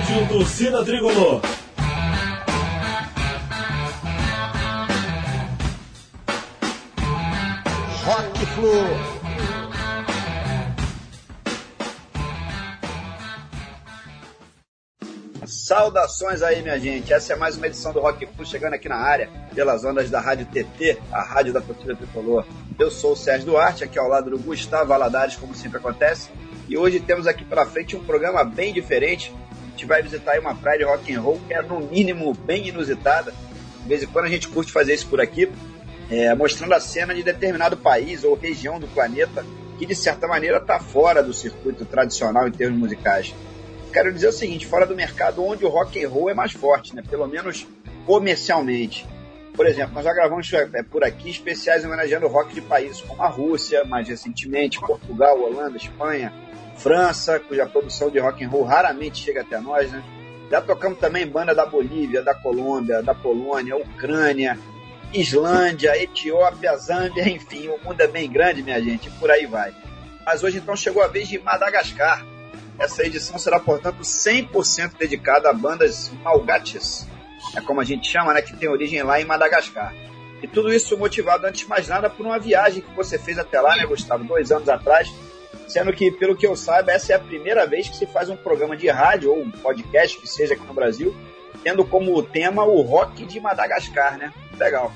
Rádio Torcida Tricolor. Rock Flu. Saudações aí, minha gente. Essa é mais uma edição do Rock Flu chegando aqui na área, pelas ondas da Rádio TT, a rádio da torcida tricolor. Eu sou o Sérgio Duarte, aqui ao lado do Gustavo Valadares, como sempre acontece. E hoje temos aqui pela frente um programa bem diferente. Gente vai visitar uma praia de rock and roll que é, no mínimo, bem inusitada. De vez em quando a gente curte fazer isso por aqui, é, mostrando a cena de determinado país ou região do planeta que, de certa maneira, está fora do circuito tradicional em termos musicais quero dizer o seguinte, fora do mercado onde o rock and roll é mais forte, né? Pelo menos comercialmente. Por exemplo, nós já gravamos é, por aqui especiais homenageando rock de países como a Rússia, mais recentemente Portugal, Holanda, Espanha, França, cuja produção de rock and roll raramente chega até nós, né? Já tocamos também banda da Bolívia, da Colômbia, da Polônia, Ucrânia, Islândia, Etiópia, Zâmbia, enfim, o mundo é bem grande, minha gente, e por aí vai. Mas hoje então chegou a vez de Madagascar, essa edição será, portanto, 100% dedicada a bandas malgaches, é como a gente chama, né, que tem origem lá em Madagascar. E tudo isso motivado, antes de mais nada, por uma viagem que você fez até lá, né, Gustavo, dois anos atrás, sendo que, pelo que eu saiba, essa é a primeira vez que se faz um programa de rádio ou um podcast, que seja aqui no Brasil, tendo como tema o rock de Madagascar, né? Legal.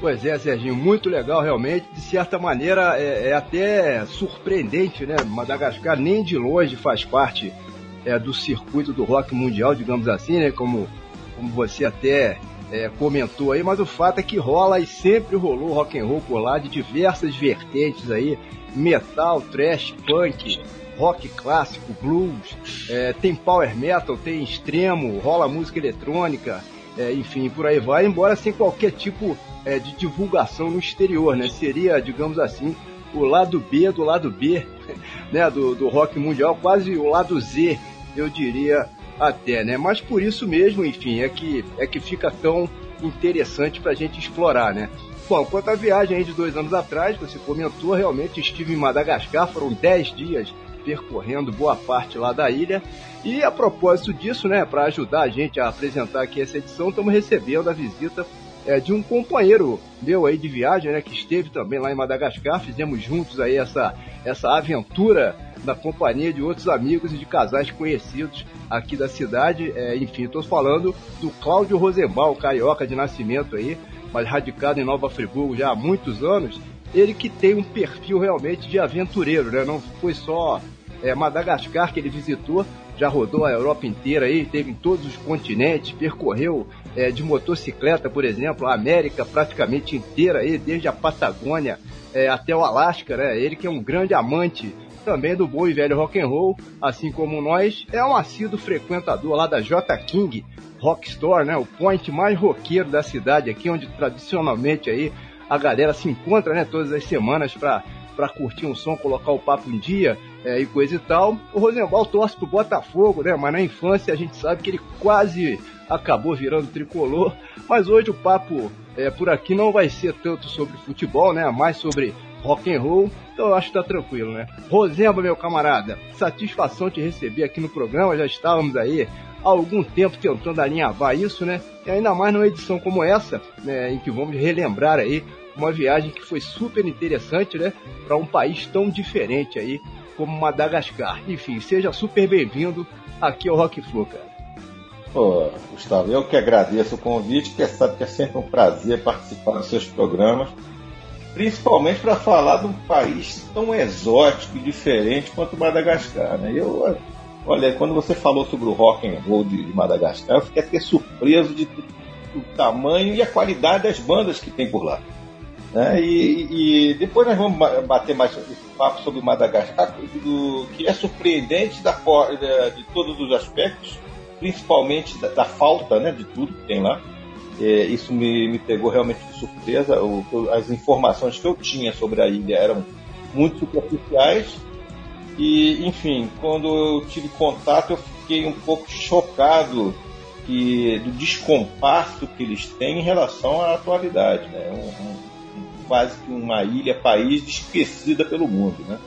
Pois é, Serginho, muito legal realmente. De certa maneira é, é até surpreendente, né? Madagascar nem de longe faz parte é, do circuito do rock mundial, digamos assim, né? Como, como você até é, comentou aí, mas o fato é que rola e sempre rolou rock and roll por lá de diversas vertentes aí, metal, trash, punk, rock clássico, blues, é, tem power metal, tem extremo, rola música eletrônica, é, enfim, por aí vai, embora sem qualquer tipo é, de divulgação no exterior, né? Seria, digamos assim, o lado B do lado B, né? Do, do rock mundial, quase o lado Z, eu diria até, né? Mas por isso mesmo, enfim, é que, é que fica tão interessante para a gente explorar, né? Bom, quanto à viagem de dois anos atrás, você comentou, realmente estive em Madagascar, foram dez dias percorrendo boa parte lá da ilha. E a propósito disso, né, para ajudar a gente a apresentar aqui essa edição, estamos recebendo a visita é, de um companheiro meu aí de viagem, né, que esteve também lá em Madagascar. Fizemos juntos aí essa, essa aventura na companhia de outros amigos e de casais conhecidos aqui da cidade. É, enfim, estou falando do Cláudio Rosenbaum, carioca de nascimento aí, mas radicado em Nova Friburgo já há muitos anos. Ele que tem um perfil realmente de aventureiro, né? Não foi só é, Madagascar que ele visitou, já rodou a Europa inteira aí, teve em todos os continentes, percorreu é, de motocicleta, por exemplo, a América praticamente inteira aí, desde a Patagônia é, até o Alasca, né? Ele que é um grande amante também do bom e velho rock and roll, assim como nós, é um assíduo frequentador lá da J King Rock Store, né? O point mais roqueiro da cidade aqui, onde tradicionalmente aí a galera se encontra, né? Todas as semanas para para curtir um som, colocar o papo em dia é, e coisa e tal. O Rosenbaum torce pro Botafogo, né? Mas na infância a gente sabe que ele quase acabou virando tricolor. Mas hoje o papo é, por aqui não vai ser tanto sobre futebol, né? Mais sobre rock and roll. Então eu acho que tá tranquilo, né? Rosemba, meu camarada, satisfação te receber aqui no programa. Já estávamos aí há algum tempo tentando alinhavar isso, né? E ainda mais numa edição como essa, né? Em que vamos relembrar aí uma viagem que foi super interessante, né? Para um país tão diferente aí como Madagascar. Enfim, seja super bem-vindo aqui ao Rock Flu, cara. Pô, Gustavo, eu que agradeço o convite, porque sabe que é sempre um prazer participar dos seus programas, principalmente para falar de um país tão exótico e diferente quanto Madagascar, né? Eu, olha, quando você falou sobre o rock and roll de, de Madagascar, eu fiquei até surpreso de, do tamanho e a qualidade das bandas que tem por lá. Né? E, e, depois nós vamos bater mais esse papo sobre Madagascar, do, que é surpreendente da, de, de todos os aspectos, principalmente da, da, falta né, de tudo que tem lá. É, isso me, me pegou realmente de surpresa. O, as informações que eu tinha sobre a ilha eram muito superficiais. E, enfim, quando eu tive contato, eu fiquei um pouco chocado que, do descompasso que eles têm em relação à atualidade. Né? Um, um, quase que uma ilha, país esquecida pelo mundo, né?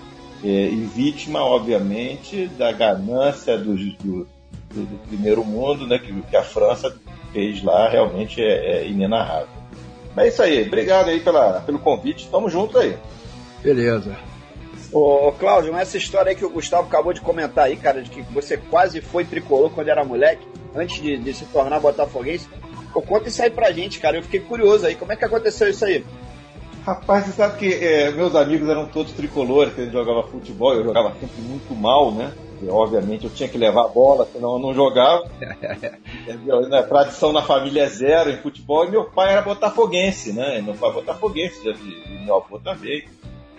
É, e vítima, obviamente, da ganância dos, do, do, do primeiro mundo, né? Que, que, a França fez lá realmente é, é inenarrável. É isso aí, obrigado aí pela, pelo convite, tamo junto aí. Beleza. Ô, Cláudio, essa história aí que o Gustavo acabou de comentar aí, cara, de que você quase foi tricolor quando era moleque, antes de, de se tornar botafoguense. Pô, conta isso aí pra gente, cara. Eu fiquei curioso aí. Como é que aconteceu isso aí? Rapaz, você sabe que é, meus amigos eram todos tricolores, que a gente jogava futebol, eu jogava sempre muito mal, né? E, obviamente eu tinha que levar a bola, senão eu não jogava. é, tradição na família é zero em futebol, e meu pai era botafoguense, né? Meu pai é botafoguense, já e meu avô também.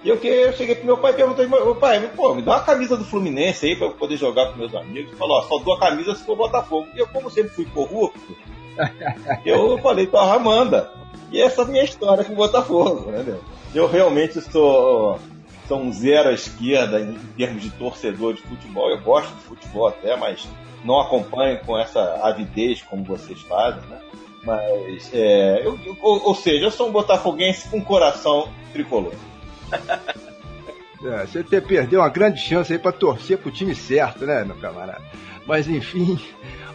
E eu, que, eu cheguei pro meu pai e perguntei, meu pai, pô, me dá uma camisa do Fluminense aí pra eu poder jogar com meus amigos. Ele falou, ó, só dou a camisa se for Botafogo. E eu, como sempre fui corrupto, eu falei, tá, manda. E essa é a minha história com o Botafogo, né, Eu realmente sou, um zero à esquerda em termos de torcedor de futebol. Eu gosto de futebol até, mas não acompanho com essa avidez como vocês fazem, né? Mas, é, eu, ou, ou, seja, eu sou um botafoguense com coração tricolor. É, você ter, perdeu uma grande chance aí para torcer pro time certo, né, meu camarada? Mas enfim.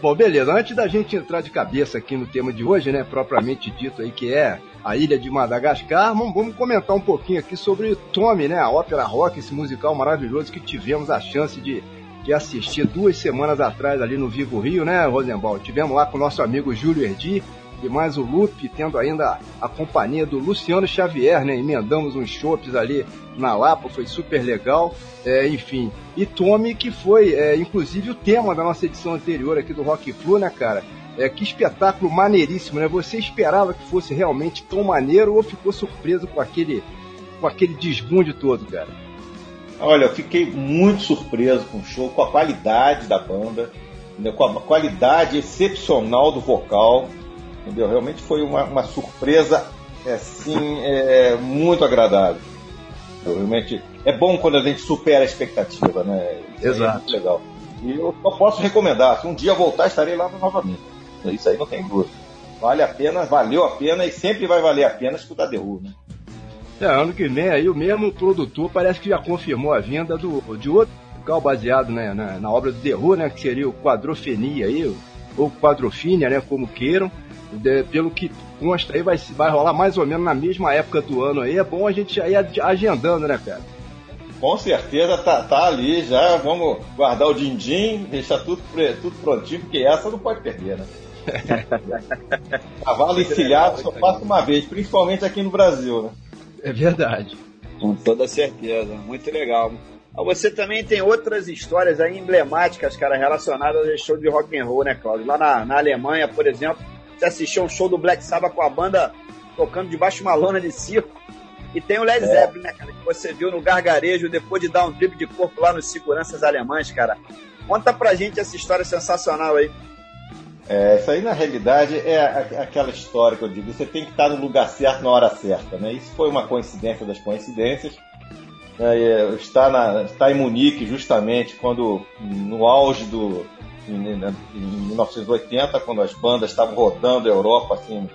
Bom, beleza. Antes da gente entrar de cabeça aqui no tema de hoje, né, propriamente dito aí, que é a ilha de Madagascar, vamos, comentar um pouquinho aqui sobre Tommy, né, a ópera rock, esse musical maravilhoso que tivemos a chance de, de assistir duas semanas atrás ali no Vivo Rio, né, Rosenbaum? Tivemos lá com o nosso amigo Júlio Erdi, e mais o Lupe, tendo ainda a companhia do Luciano Xavier, né? Emendamos uns chopes ali na Lapa, foi super legal. É, enfim, e Tommy, que foi é, inclusive o tema da nossa edição anterior aqui do Rock Flu, né, cara? É, que espetáculo maneiríssimo, né? Você esperava que fosse realmente tão maneiro ou ficou surpreso com aquele, com aquele desbunde todo, cara? Olha, eu fiquei muito surpreso com o show, com a qualidade da banda, né? com a qualidade excepcional do vocal entendeu? Realmente foi uma, uma surpresa assim é, muito agradável. Realmente é bom quando a gente supera a expectativa, né? Isso Exato. É legal. E eu só posso recomendar. Se um dia voltar, estarei lá novamente. Isso aí não tem dúvida. Vale a pena, valeu a pena e sempre vai valer a pena escutar The Who, né? É, ano que vem aí o mesmo produtor parece que já confirmou a vinda do, de outro local baseado né, na, na, obra do The Who, né? Que seria o Quadrofenia aí, ou Quadrofínia, né? Como queiram de, pelo que consta aí, vai, vai rolar mais ou menos na mesma época do ano aí. É bom a gente já ir agendando, né, cara? Com certeza tá, tá ali já. Vamos guardar o din-din, deixar tudo, tudo prontinho, porque essa não pode perder, né? Cavalo encilhado só passa uma vez, principalmente aqui no Brasil, né? É verdade. Com toda certeza. Muito legal. Você também tem outras histórias aí emblemáticas, cara, relacionadas ao show de rock and roll, né, Claudio? Lá na, na Alemanha, por exemplo, você assistiu um show do Black Sabbath com a banda tocando debaixo de uma lona de circo. E tem o Led é. Zeppelin, né, cara, que você viu no gargarejo depois de dar um trip de corpo lá nos seguranças alemães, cara. Conta pra gente essa história sensacional aí. É, isso aí na realidade é aquela história que eu digo, você tem que estar no lugar certo na hora certa, né? Isso foi uma coincidência das coincidências. É, está, na, está em Munique justamente quando no auge do, em, em 1980, quando as bandas estavam rodando a Europa assim,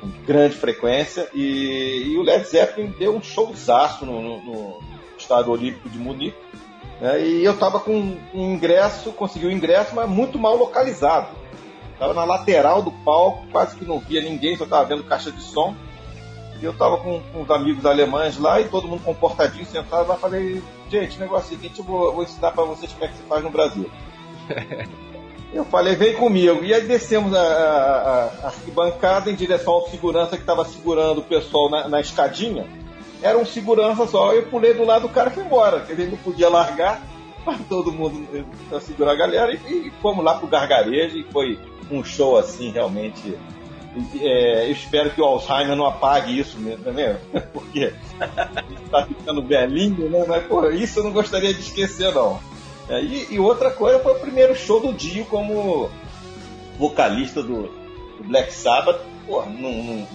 com grande frequência, e, e o Led Zeppelin deu um showzaço no, no, no Estádio Olímpico de Munique. Né? E eu estava com um ingresso, consegui o um ingresso, mas muito mal localizado. Estava na lateral do palco, quase que não via ninguém, só estava vendo caixa de som. E eu estava com, com os amigos alemães lá e todo mundo comportadinho, sentado lá. Falei, gente, negócio é o seguinte, eu vou, vou ensinar para vocês como é que se faz no Brasil. Eu falei, vem comigo. E aí descemos a, a, a arquibancada em direção ao segurança que estava segurando o pessoal na, na, escadinha. Era um segurança só. Eu pulei do lado do cara e fui embora. Ele não podia largar, mas todo mundo para segurar a galera. E, e fomos lá pro gargarejo e foi um show assim, realmente. É, eu espero que o Alzheimer não apague isso mesmo, né? Porque está ficando velhinho, né? Mas, pô, isso eu não gostaria de esquecer, não. É, e, e, outra coisa foi o primeiro show do Dio como vocalista do, do Black Sabbath, num,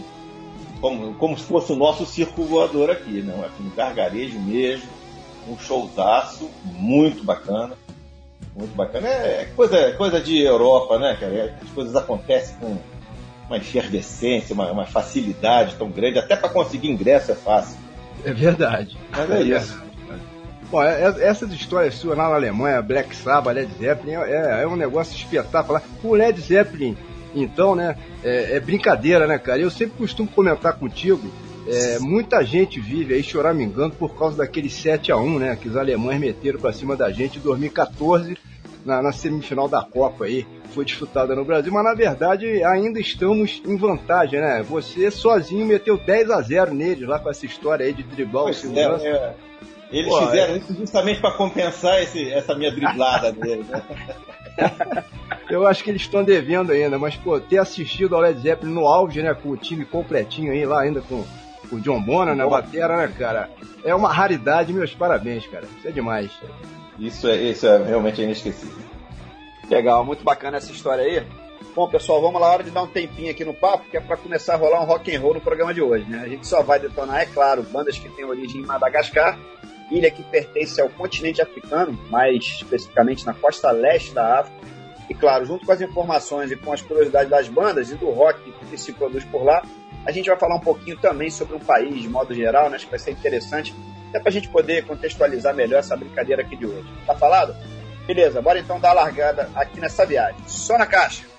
como, como se fosse o nosso circo voador aqui, não? Aqui no gargarejo mesmo, um showzaço muito bacana. Muito bacana. É, é coisa, é coisa de Europa, né, cara? É, as coisas acontecem com uma efervescência, uma, uma facilidade tão grande, até para conseguir ingresso é fácil. É verdade. Mas é, é isso. Bom, é, é, essas histórias suas lá na Alemanha, Black Sabbath, Led Zeppelin, é, é um negócio espetacular. O Led Zeppelin, então, né, é, é, brincadeira, né, cara? Eu sempre costumo comentar contigo, é, muita gente vive aí choramingando por causa daquele 7 a 1 né, que os alemães meteram pra cima da gente em 2014, na, na semifinal da Copa aí, foi disputada no Brasil, mas na verdade ainda estamos em vantagem, né? Você sozinho meteu 10 a 0 neles lá com essa história aí de driblar o segurança. É, é. Eles Pô, fizeram é... isso justamente para compensar esse, essa minha driblada dele, né? Eu acho que eles estão devendo ainda, mas, pô, ter assistido ao Led Zeppelin no auge, né, com o time completinho aí, lá ainda com, com o John Bonham, né, batera, né, cara, é uma raridade, meus parabéns, cara, isso é demais. Isso é, isso é realmente inesquecível. Legal, muito bacana essa história aí. Bom, pessoal, vamos lá, hora de dar um tempinho aqui no papo, que é para começar a rolar um rock and roll no programa de hoje, né? A gente só vai detonar, é claro, bandas que têm origem em Madagascar, ilha que pertence ao continente africano, mais especificamente na costa leste da África. E claro, junto com as informações e com as curiosidades das bandas e do rock que se produz por lá, a gente vai falar um pouquinho também sobre um país de modo geral, né? Acho que vai ser interessante, até para a gente poder contextualizar melhor essa brincadeira aqui de hoje. Tá falado? Beleza, bora então dar a largada aqui nessa viagem. Só na caixa!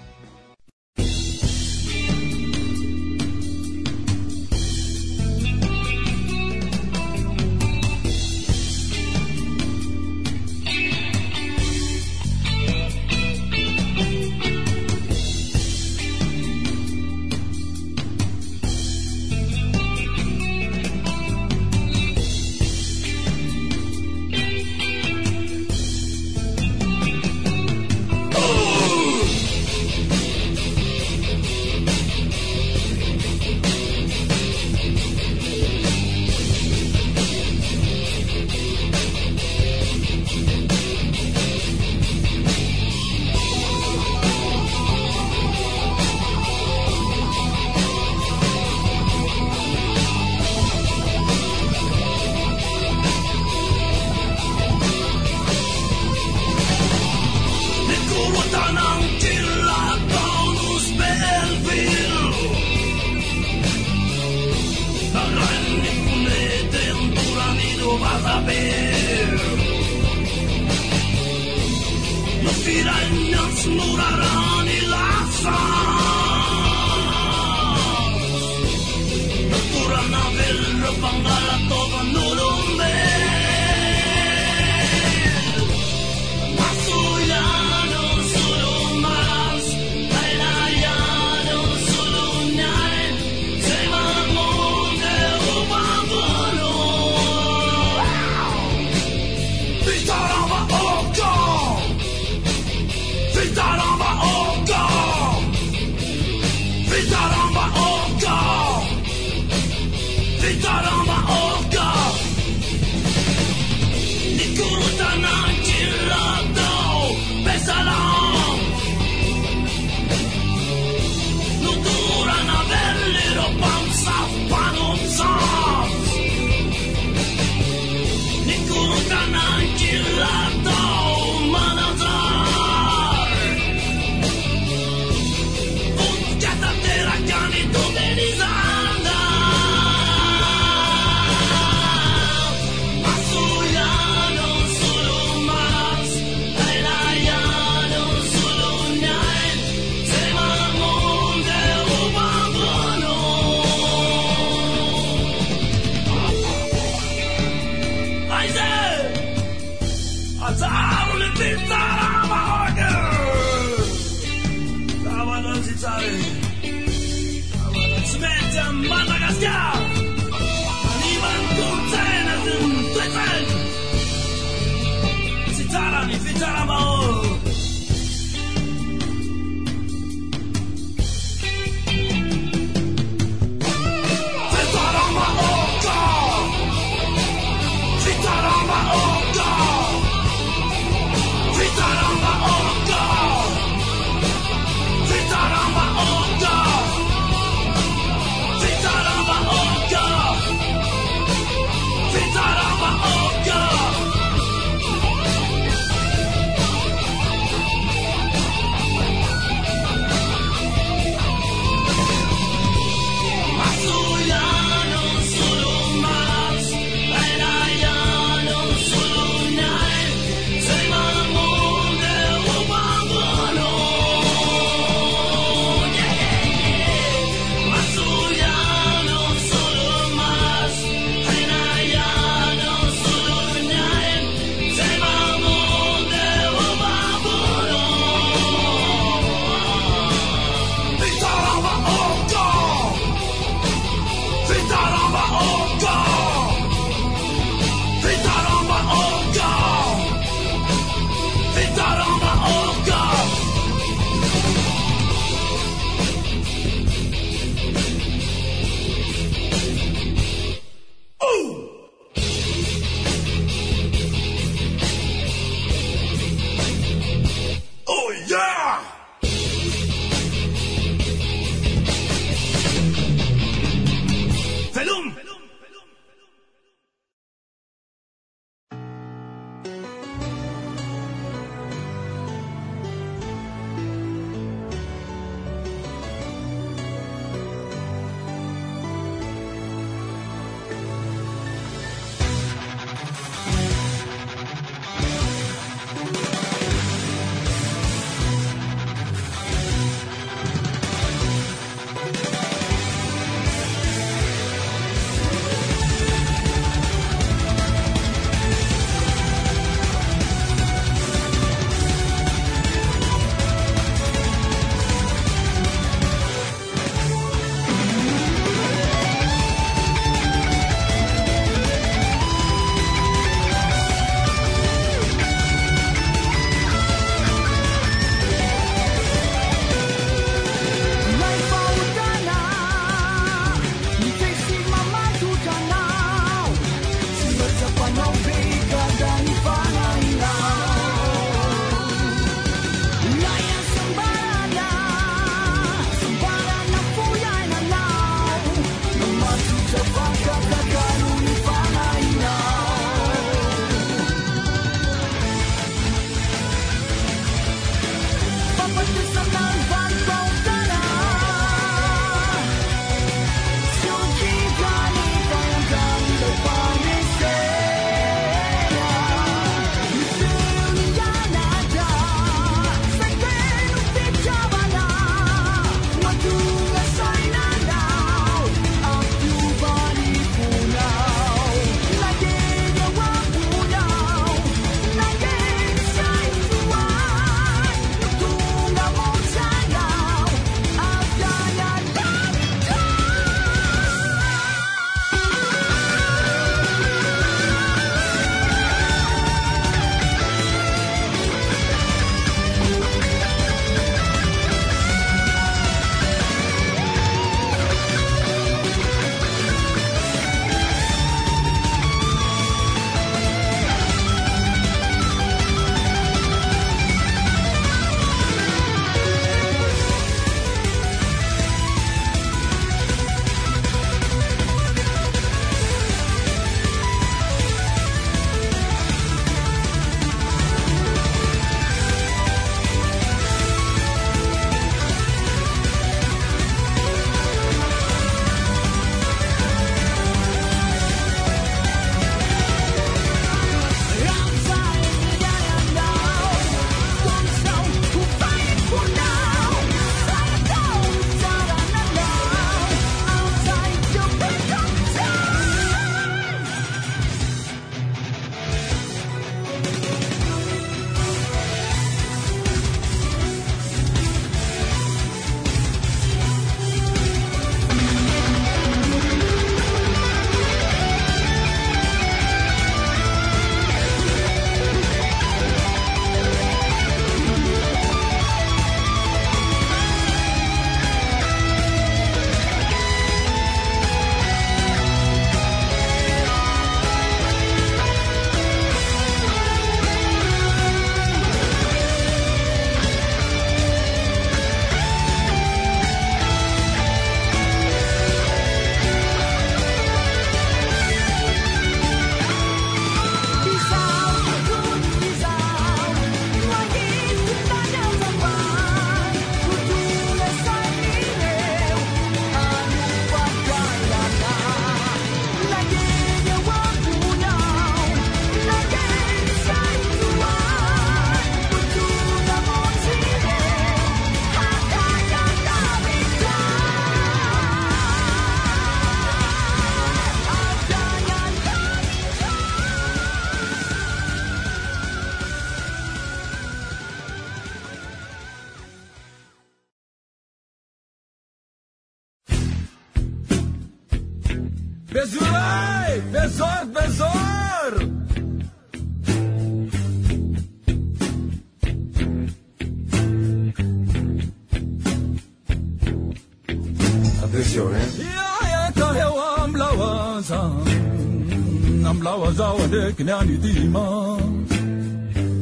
تقنعني ديما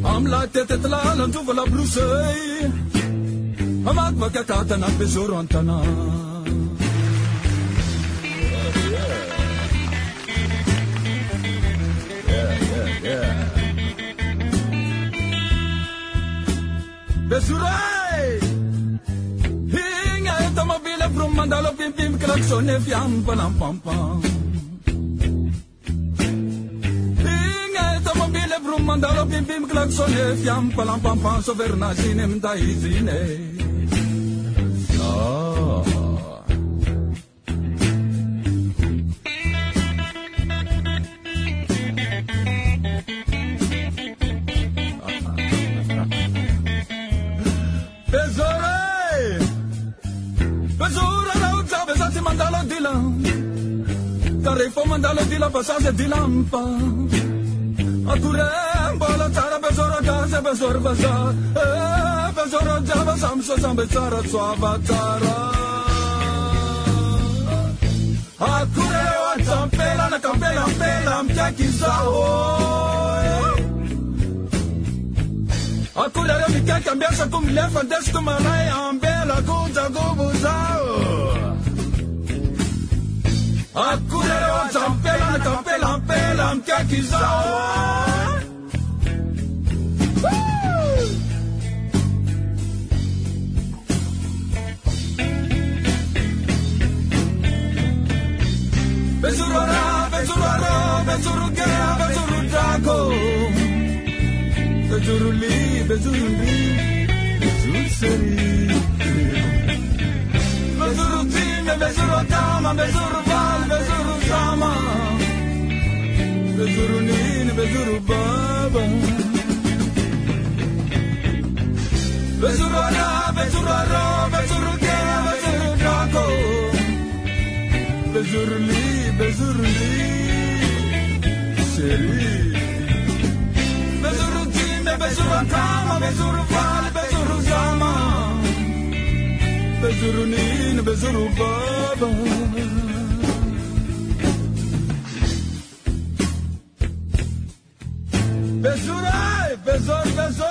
عملة تطلع لنشوف البلوسي بعد ما قطعتنا بزور انتنا بزوراي هينغا يتما بيلا فروم ماندالو بيم بيم كلاكسون في عم بلام بام بام mandalo pimpim klaksone fiam palampampam sovernasine mdaizine Pesore Pesore Carrefour mandalo dilam. Pasase dilampa Akure بزار بزار بزار جمع به na kampela mpela mtaki zao Akure leo mikaka mbiasa kumlefa ndesi kumalaye ambela kunja nguvu zao Akure na kampela mpela mtaki zao bezuru gera bezurli, bezurli, bezuru li bezuru li bezuru seri bezuru time bezuru tama bezuru bal bezuru bezurli, bezurli. Bezurara, bezurara, bezuruge, bezurudako. Bezuruli, bezuruli, seri. Bezurutime, bezurukama, bezurufal, bezuruzama. Bezurunin, bezurubaba. Bezurai, bezor, bezor.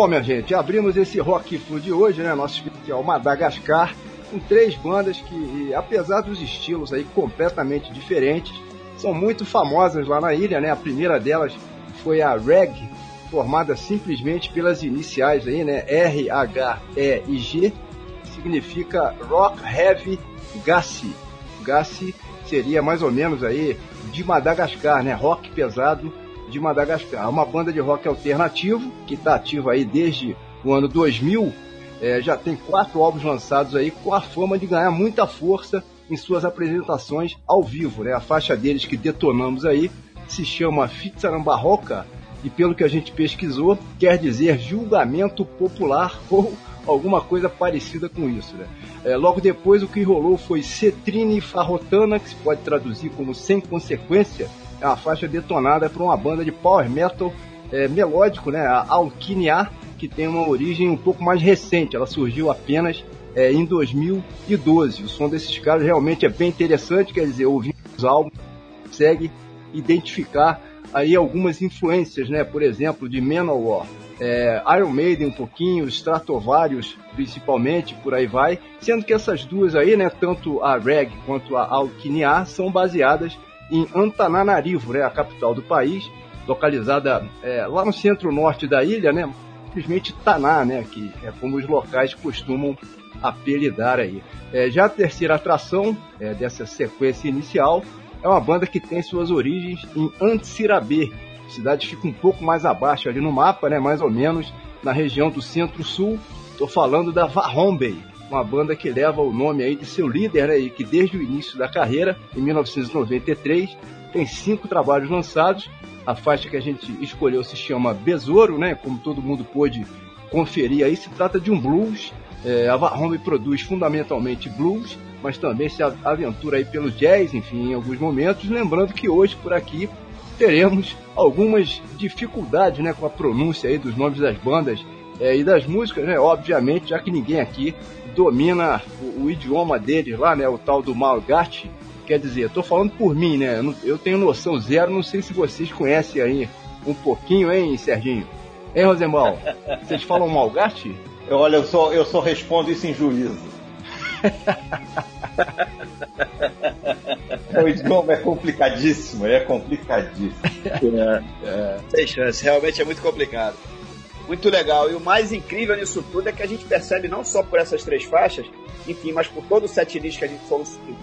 Bom, minha gente, abrimos esse Rock Flu de hoje, né? Nosso especial Madagascar, com três bandas que, apesar dos estilos aí completamente diferentes, são muito famosas lá na ilha, né? A primeira delas foi a Reg, formada simplesmente pelas iniciais aí, né? R, H, E e G, que significa Rock Heavy Gassi. Gassi seria mais ou menos aí de Madagascar, né? Rock pesado de Madagascar. Uma banda de rock alternativo que está ativa aí desde o ano 2000. É, já tem quatro álbuns lançados aí com a fama de ganhar muita força em suas apresentações ao vivo. Né? A faixa deles que detonamos aí se chama Fitsarambarroca e pelo que a gente pesquisou, quer dizer julgamento popular ou alguma coisa parecida com isso. Né? É, logo depois, o que rolou foi Cetrine Farrotana, que se pode traduzir como Sem Consequência, é uma faixa detonada por uma banda de power metal é, melódico, né, a Alquinia, que tem uma origem um pouco mais recente, ela surgiu apenas é, em 2012. O som desses caras realmente é bem interessante, quer dizer, ouvindo os álbuns, consegue identificar aí algumas influências, né, por exemplo, de Manowar, é, Iron Maiden um pouquinho, Stratovarius principalmente, por aí vai, sendo que essas duas aí, né, tanto a Reg quanto a Alquinia, são baseadas em Antananarivo, né, a capital do país, localizada é, lá no centro-norte da ilha, né, simplesmente Taná, né, que é como os locais costumam apelidar aí. É, já a terceira atração é, dessa sequência inicial é uma banda que tem suas origens em Antsirabê, a cidade fica um pouco mais abaixo ali no mapa, né, mais ou menos na região do centro-sul. Estou falando da Vahombey, uma banda que leva o nome aí de seu líder, né, e que desde o início da carreira, em 1993, tem cinco trabalhos lançados. A faixa que a gente escolheu se chama Besouro, né, como todo mundo pôde conferir aí, se trata de um blues. É, a Vahomey produz fundamentalmente blues, mas também se aventura aí pelo jazz, enfim, em alguns momentos. Lembrando que hoje por aqui teremos algumas dificuldades né, com a pronúncia aí dos nomes das bandas é, e das músicas, né? Obviamente, já que ninguém aqui domina o, o idioma deles lá, né? O tal do Malgate. Quer dizer, estou falando por mim, né? Eu tenho noção zero, não sei se vocês conhecem aí um pouquinho, hein, Serginho? Hein, Rosemal? Vocês falam Malgate? Olha, eu só, eu só respondo isso em juízo. o idioma é complicadíssimo, é complicadíssimo. É, é. Sem chance, realmente é muito complicado. Muito legal. E o mais incrível nisso tudo é que a gente percebe não só por essas três faixas, enfim, mas por todo o setlist que a gente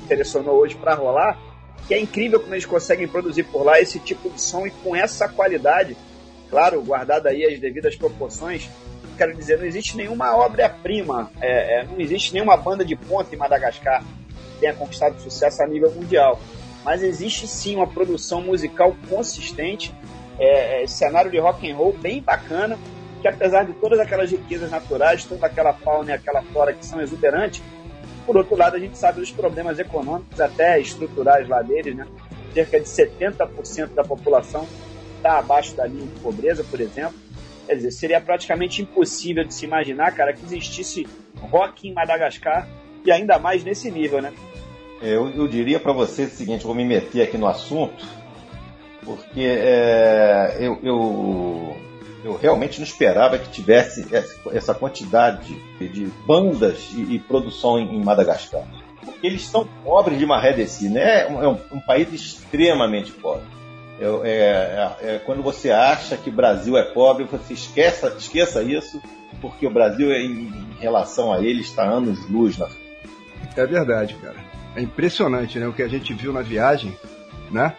selecionou hoje para rolar, que é incrível como eles conseguem produzir por lá esse tipo de som e com essa qualidade, claro, guardada aí as devidas proporções. Quero dizer, não existe nenhuma obra-prima, é, é, não existe nenhuma banda de ponta em Madagascar tenha conquistado sucesso a nível mundial. Mas existe sim uma produção musical consistente, é, é, cenário de rock and roll bem bacana, que apesar de todas aquelas riquezas naturais, toda aquela fauna e aquela flora que são exuberantes, por outro lado a gente sabe dos problemas econômicos, até estruturais lá deles, né? Cerca de 70% da população está abaixo da linha de pobreza, por exemplo. Quer dizer, seria praticamente impossível de se imaginar, cara, que existisse rock em Madagascar e ainda mais nesse nível, né? É, eu, eu diria para você o seguinte, vou me meter aqui no assunto, porque é, eu, eu, eu, realmente não esperava que tivesse essa quantidade de bandas e, produção em, Madagascar. Porque eles são pobres de maré de né? É um, um país extremamente pobre. É, é, é, quando você acha que o Brasil é pobre, você esqueça, esqueça isso, porque o Brasil, em, em relação a ele, está anos luz na. É verdade, cara. É impressionante, né? O que a gente viu na viagem, né?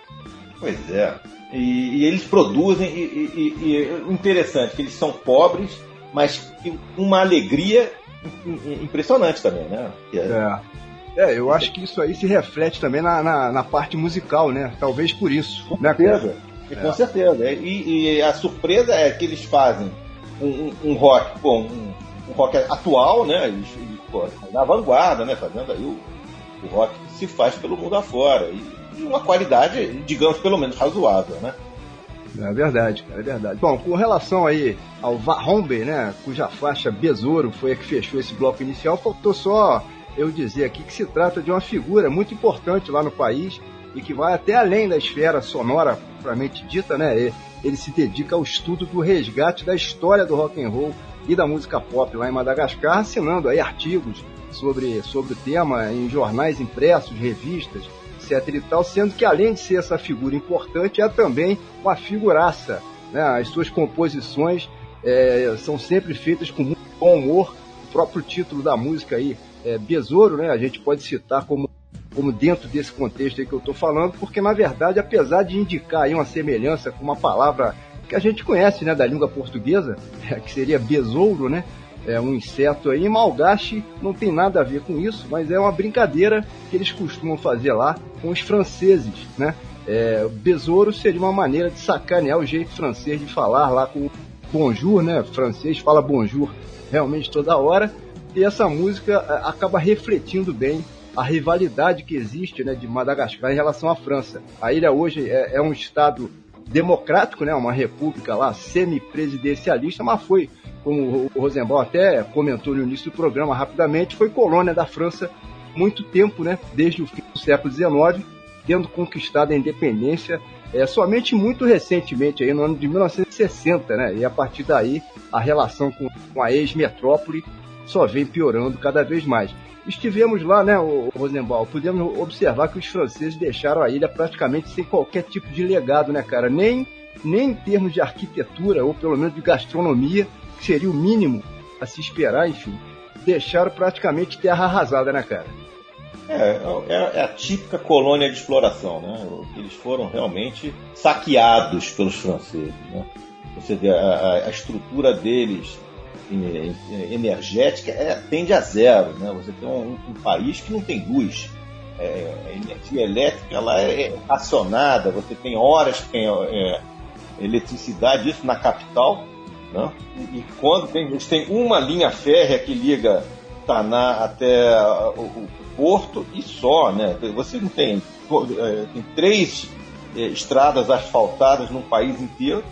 Pois é. E, e eles produzem, e, e, e, interessante, que eles são pobres, mas uma alegria impressionante também, né? É. é. é. eu acho que isso aí se reflete também na, na, na parte musical, né? Talvez por isso. Com né, certeza. É. Com certeza. E, a surpresa é que eles fazem um, um, rock, bom, um, um, rock atual, né? Eles, pô, na vanguarda, né? Fazendo aí o, o rock que se faz pelo mundo afora. E, uma qualidade, digamos, pelo menos razoável, né? É verdade, é verdade. Bom, com relação aí ao Vahombe, né, cuja faixa Besouro foi a que fechou esse bloco inicial, faltou só eu dizer aqui que se trata de uma figura muito importante lá no país e que vai até além da esfera sonora propriamente dita, né? Ele se dedica ao estudo do resgate da história do rock and roll e da música pop lá em Madagascar, assinando aí artigos sobre, sobre o tema em jornais impressos, revistas, etc e tal, sendo que além de ser essa figura importante, é também uma figuraça. Né? As suas composições é, são sempre feitas com muito bom humor. O próprio título da música aí é Besouro, né? A gente pode citar como como dentro desse contexto aí que eu estou falando, porque na verdade, apesar de indicar aí uma semelhança com uma palavra que a gente conhece, né, da língua portuguesa, que seria besouro, né, é um inseto aí, malgache não tem nada a ver com isso, mas é uma brincadeira que eles costumam fazer lá com os franceses, né, é, besouro seria uma maneira de sacanear o jeito francês de falar lá com bonjour, né, francês fala bonjour realmente toda hora, e essa música é, acaba refletindo bem a rivalidade que existe né, de Madagascar em relação à França. A ilha hoje é, é um estado democrático, né, uma república lá semi-presidencialista, mas foi, como o Rosenbaum até comentou no início do programa rapidamente, foi colônia da França muito tempo, né, desde o fim do século XIX, tendo conquistado a independência é, somente muito recentemente, aí, no ano de 1960, né, e a partir daí a relação com, com a ex-metrópole só vem piorando cada vez mais. Estivemos lá, né, o Rosenbaum, pudemos observar que os franceses deixaram a ilha praticamente sem qualquer tipo de legado, né, cara? Nem, nem em termos de arquitetura, ou pelo menos de gastronomia, que seria o mínimo a se esperar, enfim. Deixaram praticamente terra arrasada, né, cara? É, é, é a típica colônia de exploração, né? Eles foram realmente saqueados pelos franceses, né? Você vê a, a estrutura deles energética é, tende a zero. Né? Você tem um, um país que não tem luz. É, a energia elétrica ela é acionada, você tem horas que tem é, eletricidade, isso na capital. Né? E, e quando tem, eles têm uma linha férrea que liga Taná até o, o porto e só. Né? Você não tem, é, tem três é, estradas asfaltadas no país inteiro.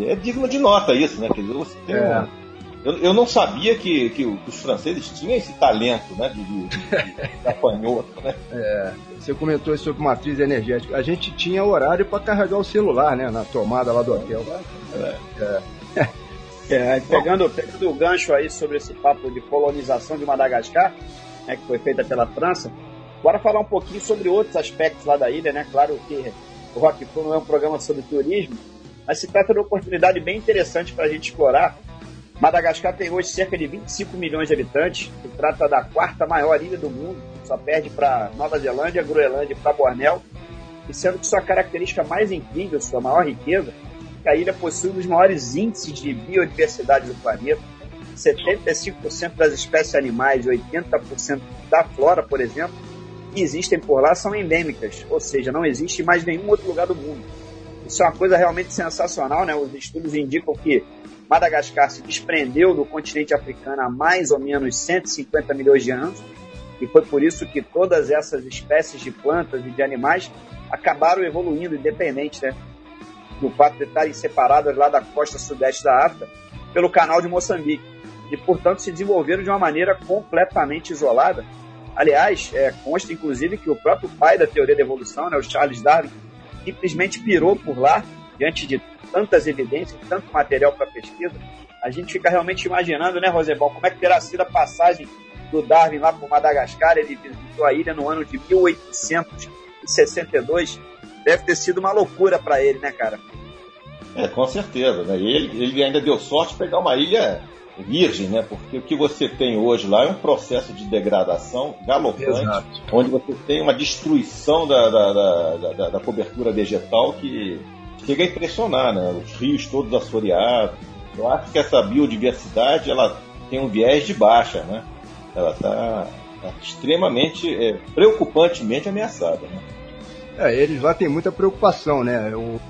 É digno de nota isso, né? Quer dizer, você tem é. um, eu, eu não sabia que, que os franceses tinham esse talento, né? De, de, de, de né? É, você comentou sobre matriz energética. A gente tinha horário para carregar o celular, né? Na tomada lá do hotel. É. é. É, pegando, pegando o gancho aí sobre esse papo de colonização de Madagascar, né, que foi feita pela França, bora falar um pouquinho sobre outros aspectos lá da ilha, né? Claro que o Rock Flu não é um programa sobre turismo, mas se trata de uma oportunidade bem interessante para a gente explorar Madagascar tem hoje cerca de 25 milhões de habitantes. Se trata da quarta maior ilha do mundo, só perde para Nova Zelândia, Groenlândia e para Bornéu. E sendo que sua característica mais incrível, sua maior riqueza, é que a ilha possui um dos maiores índices de biodiversidade do planeta. 75% das espécies animais e 80% da flora, por exemplo, que existem por lá são endêmicas, ou seja, não existe em mais nenhum outro lugar do mundo. Isso é uma coisa realmente sensacional, né? Os estudos indicam que Madagascar se desprendeu do continente africano há mais ou menos 150 milhões de anos, e foi por isso que todas essas espécies de plantas e de animais acabaram evoluindo independente, né? Do fato de estarem separadas lá da costa sudeste da África pelo canal de Moçambique, e portanto se desenvolveram de uma maneira completamente isolada. Aliás, é, consta inclusive que o próprio pai da teoria da evolução, né, o Charles Darwin, simplesmente pirou por lá diante de tantas evidências, tanto material para pesquisa, a gente fica realmente imaginando, né, Rosebal, como é que terá sido a passagem do Darwin lá para Madagascar, ele visitou a ilha no ano de 1862, deve ter sido uma loucura para ele, né, cara? É, com certeza, né? Ele, ele ainda deu sorte de pegar uma ilha virgem, né? Porque o que você tem hoje lá é um processo de degradação galopante, Exato. onde você tem uma destruição da, da, da, da, da cobertura vegetal que chega a impressionar, né? Os rios todos assoreados. Eu acho que essa biodiversidade ela tem um viés de baixa, né? Ela está tá extremamente, é, preocupantemente ameaçada, né? É, eles lá têm muita preocupação, né? Eu,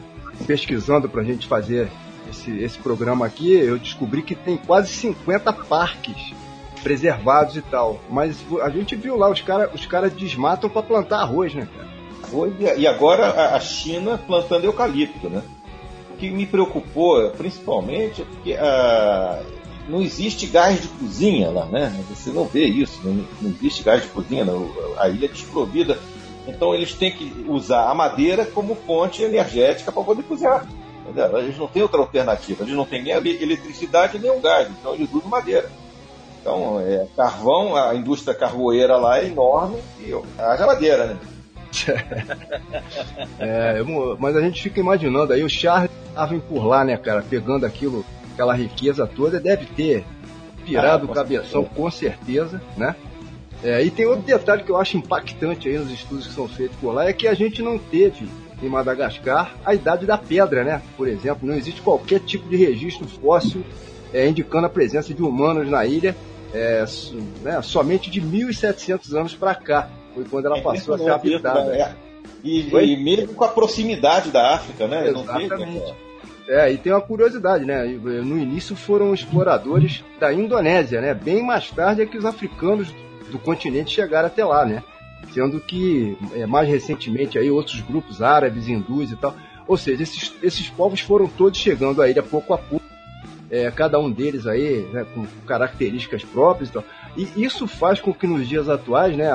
pesquisando para a gente fazer esse, esse programa aqui, eu descobri que tem quase 50 parques preservados e tal. Mas a gente viu lá, os caras os cara desmatam para plantar arroz, né, cara? E agora a China plantando eucalipto, né? O que me preocupou, principalmente, é porque ah, não existe gás de cozinha lá, né? Você não vê isso, não, não existe gás de cozinha, não. a ilha é desprovida. Então eles têm que usar a madeira como fonte energética para poder cozinhar. Entendeu? Eles não têm outra alternativa, eles não têm nem eletricidade nem o gás, então eles usam madeira. Então, é, carvão, a indústria carvoeira lá é enorme e haja madeira, né? é, mas a gente fica imaginando aí, o Charles estava por lá, né, cara, pegando aquilo, aquela riqueza toda, deve ter pirado ah, o cabeção, certeza. com certeza, né? É, e tem outro detalhe que eu acho impactante aí nos estudos que são feitos por lá, é que a gente não teve em Madagascar a idade da pedra, né? Por exemplo, não existe qualquer tipo de registro fóssil é, indicando a presença de humanos na ilha, é, né, somente de 1.700 anos para cá, foi quando ela é passou a ser habitada. Né? E, e, mesmo com a proximidade da África, né? Exatamente. É, e tem uma curiosidade, né? No início foram exploradores da Indonésia, né? Bem mais tarde é que os africanos do continente chegaram até lá, né? Sendo que é, mais recentemente aí outros grupos árabes, hindus e tal. Ou seja, esses, esses povos foram todos chegando à ilha pouco a pouco, é, cada um deles aí né, com características próprias e tal. E isso faz com que nos dias atuais, né,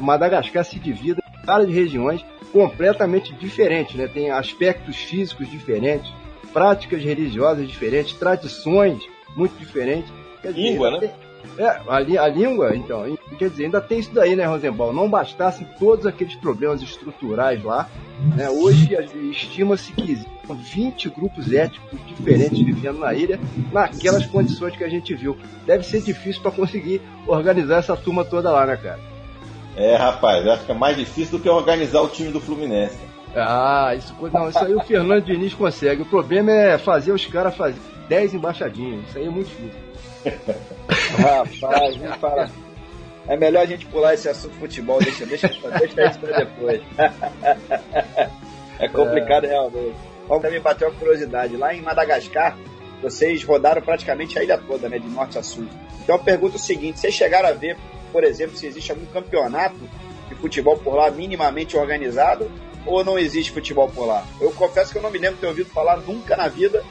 Madagascar se divida em várias regiões completamente diferentes, né? Tem aspectos físicos diferentes, práticas religiosas diferentes, tradições muito diferentes. Língua, né? É, a, a, língua, então, quer dizer, ainda tem isso daí, né, Rosenbaum? Não bastassem todos aqueles problemas estruturais lá, né? Hoje estima-se que existem 20 grupos étnicos diferentes vivendo na ilha, naquelas condições que a gente viu. Deve ser difícil para conseguir organizar essa turma toda lá, né, cara? É, rapaz, acho que é mais difícil do que organizar o time do Fluminense. Ah, isso, não, isso aí o Fernando Diniz consegue. O problema é fazer os caras fazer 10 embaixadinhas. Isso aí é muito difícil. Rapaz, não fala. É melhor a gente pular esse assunto futebol, deixa, deixa, deixa isso pra depois. é complicado é. realmente. Vamos também bater uma curiosidade. Lá em Madagascar, vocês rodaram praticamente a ilha toda, né? De norte a sul. Então eu pergunto o seguinte: vocês chegaram a ver, por exemplo, se existe algum campeonato de futebol por lá minimamente organizado ou não existe futebol por lá? Eu confesso que eu não me lembro de ter ouvido falar nunca na vida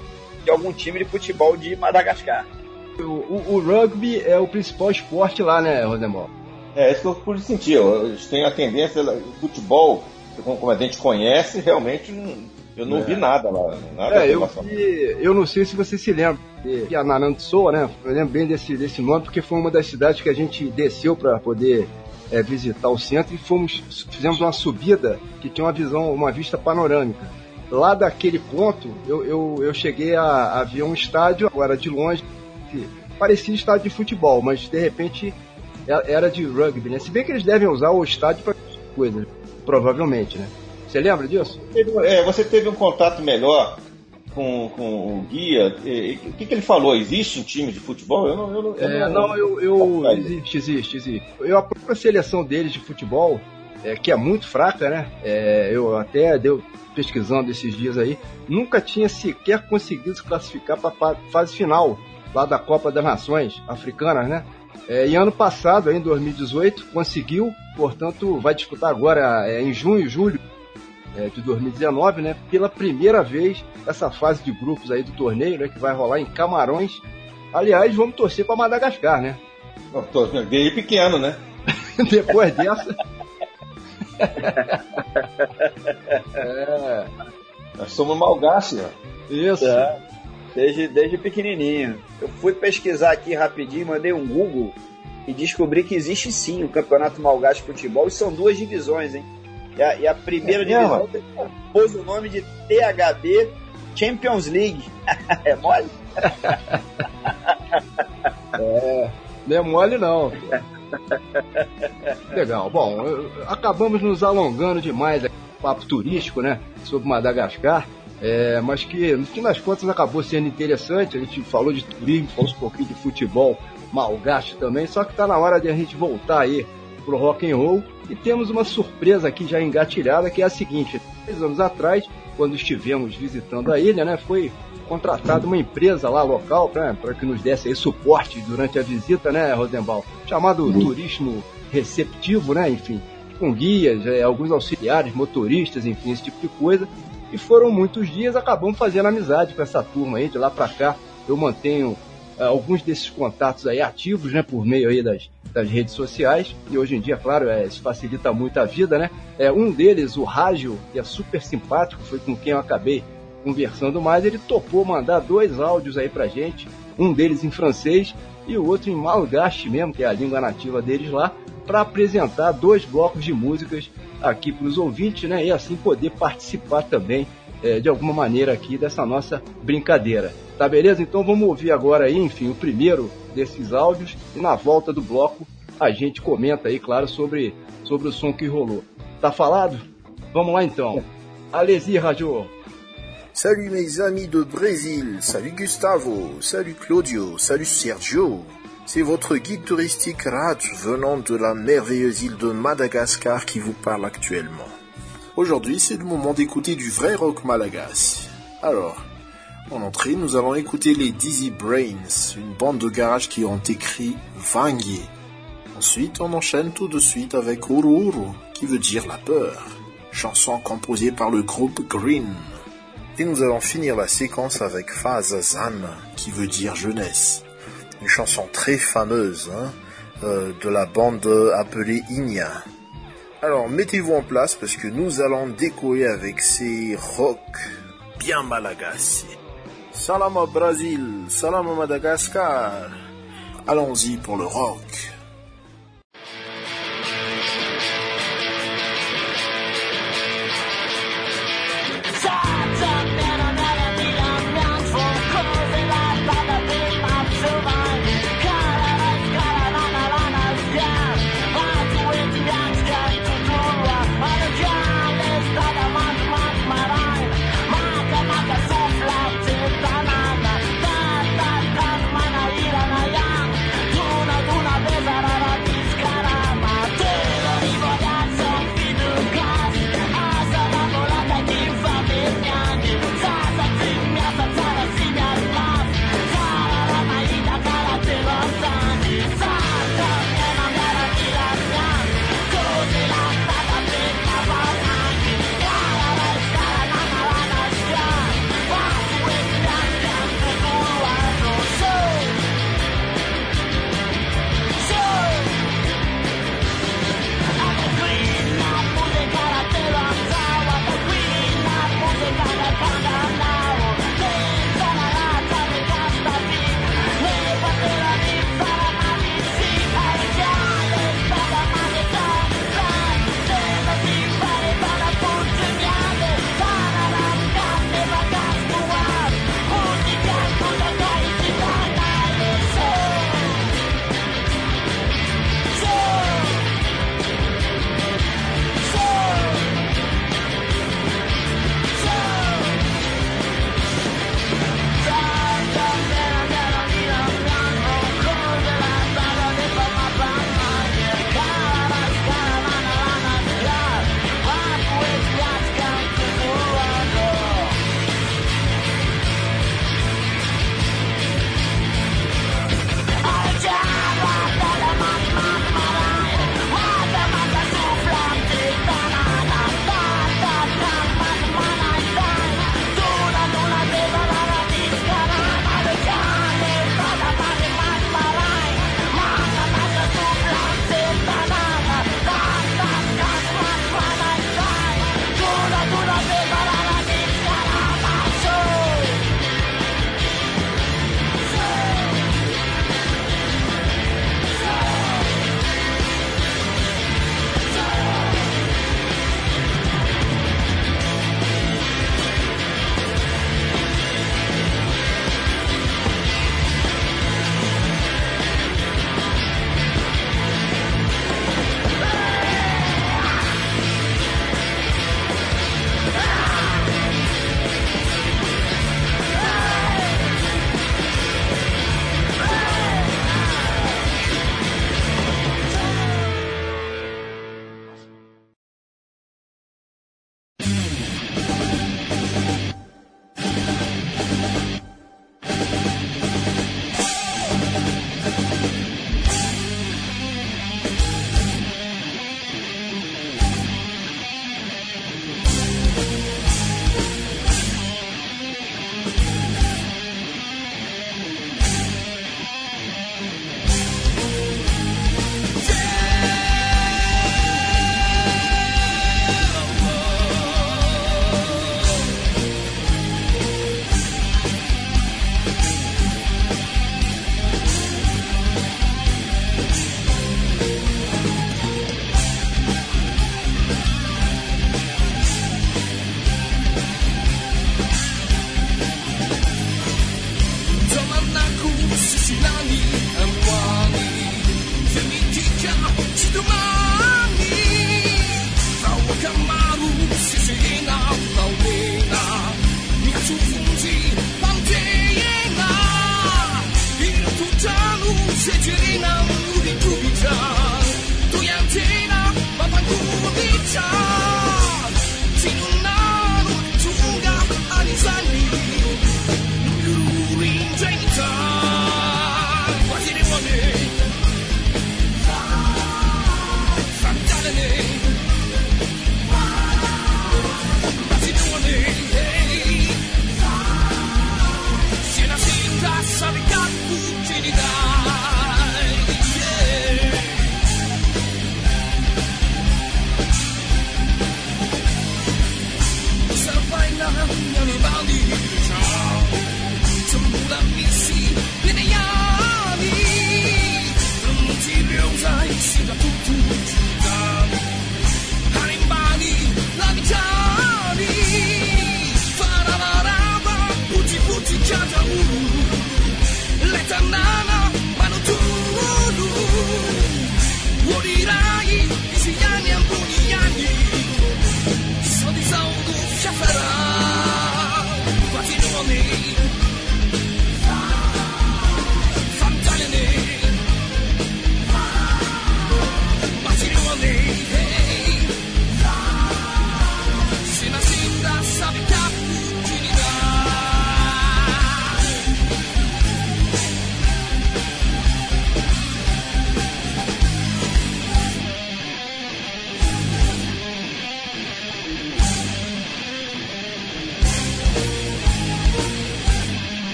de algum time de futebol de Madagascar. O, o, o rugby é o principal esporte lá, né, Rosemar? É, isso que eu pude sentir. Eles têm a tendência, o futebol, como a gente conhece, realmente eu não é. vi nada lá. Nada é, eu, vi, eu não sei se você se lembra de Anaransoa, né? Eu lembro bem desse, desse nome, porque foi uma das cidades que a gente desceu para poder é, visitar o centro e fomos, fizemos uma subida que tinha uma visão, uma vista panorâmica. Lá daquele ponto, eu, eu, eu cheguei a, a ver um estádio, agora de longe, que parecia estádio de futebol, mas de repente é, era de rugby, né? Se bem que eles devem usar o estádio para coisas, provavelmente, né? Você lembra disso? É, você teve um contato melhor com, com o guia. O que, que ele falou? Existe um time de futebol? Eu não. Eu não, é, não, eu, eu existe, existe, existe. Eu, a própria seleção deles de futebol, é, que é muito fraca, né? É, eu até deu pesquisando esses dias aí, nunca tinha sequer conseguido se classificar para a fase final lá da Copa das Nações Africanas, né? É, e ano passado, em 2018, conseguiu, portanto, vai disputar agora é, em junho, julho é, de 2019, né? Pela primeira vez essa fase de grupos aí do torneio, né? Que vai rolar em Camarões. Aliás, vamos torcer para Madagascar, né? Ganhei pequeno, né? Depois dessa. é. Nós somos malgache, ó. Isso. É. Desde, desde pequenininho. Eu fui pesquisar aqui rapidinho, mandei um Google e descobri que existe sim o Campeonato Malgache de Futebol e são duas divisões, hein? E a, e a primeira é divisão pôs o nome de THB Champions League. é mole? é, não é mole não. Legal. Bom, acabamos nos alongando demais papo turístico, né? Sobre Madagascar. É, mas que no fim das contas acabou sendo interessante. A gente falou de turismo, falou um pouquinho de futebol, malgaste também. Só que está na hora de a gente voltar aí pro rock and roll e temos uma surpresa aqui já engatilhada que é a seguinte: três anos atrás, quando estivemos visitando a ilha, né, foi contratada uma empresa lá local para que nos desse aí suporte durante a visita, né, Rosenbaum? Chamado. Turismo Receptivo, né, enfim, com guias, é, alguns auxiliares, motoristas, enfim, esse tipo de coisa. E foram muitos dias, acabamos fazendo amizade com essa turma aí, de lá para cá. Eu mantenho é, alguns desses contatos aí ativos, né, por meio aí das, das redes sociais, e hoje em dia, claro, é, isso facilita muito a vida, né? É, um deles, o Rágio, que é super simpático, foi com quem eu acabei conversando mais, ele topou mandar dois áudios aí pra gente, um deles em francês e o outro em malgache mesmo, que é a língua nativa deles lá, para apresentar dois blocos de músicas aqui para os ouvintes, né? E assim poder participar também é, de alguma maneira aqui dessa nossa brincadeira. Tá beleza? Então vamos ouvir agora aí, enfim, o primeiro desses áudios e na volta do bloco a gente comenta aí, claro, sobre, sobre o som que rolou. Tá falado? Vamos lá então. Allez-y, Radio. Salut mes amis de Brésil, salut Gustavo, salut Claudio, salut Sergio. C'est votre guide touristique Raj venant de la merveilleuse île de Madagascar qui vous parle actuellement. Aujourd'hui, c'est le moment d'écouter du vrai rock malagasy. Alors, en entrée, nous allons écouter les Dizzy Brains, une bande de garage qui ont écrit Vanguier. Ensuite, on enchaîne tout de suite avec Uru Uru, qui veut dire la peur, chanson composée par le groupe Green. Et nous allons finir la séquence avec Fazazan, qui veut dire jeunesse. Une chanson très fameuse hein, euh, de la bande appelée Igna. Alors mettez-vous en place parce que nous allons décoller avec ces rock bien malagasy. Salam au Brésil, salam au Madagascar. Allons-y pour le rock.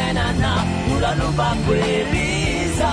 tena na ulalupa kweliza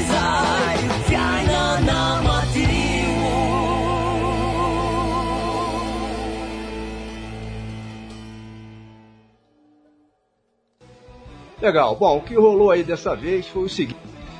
Legal. Bom, o que rolou aí dessa vez foi o seguinte.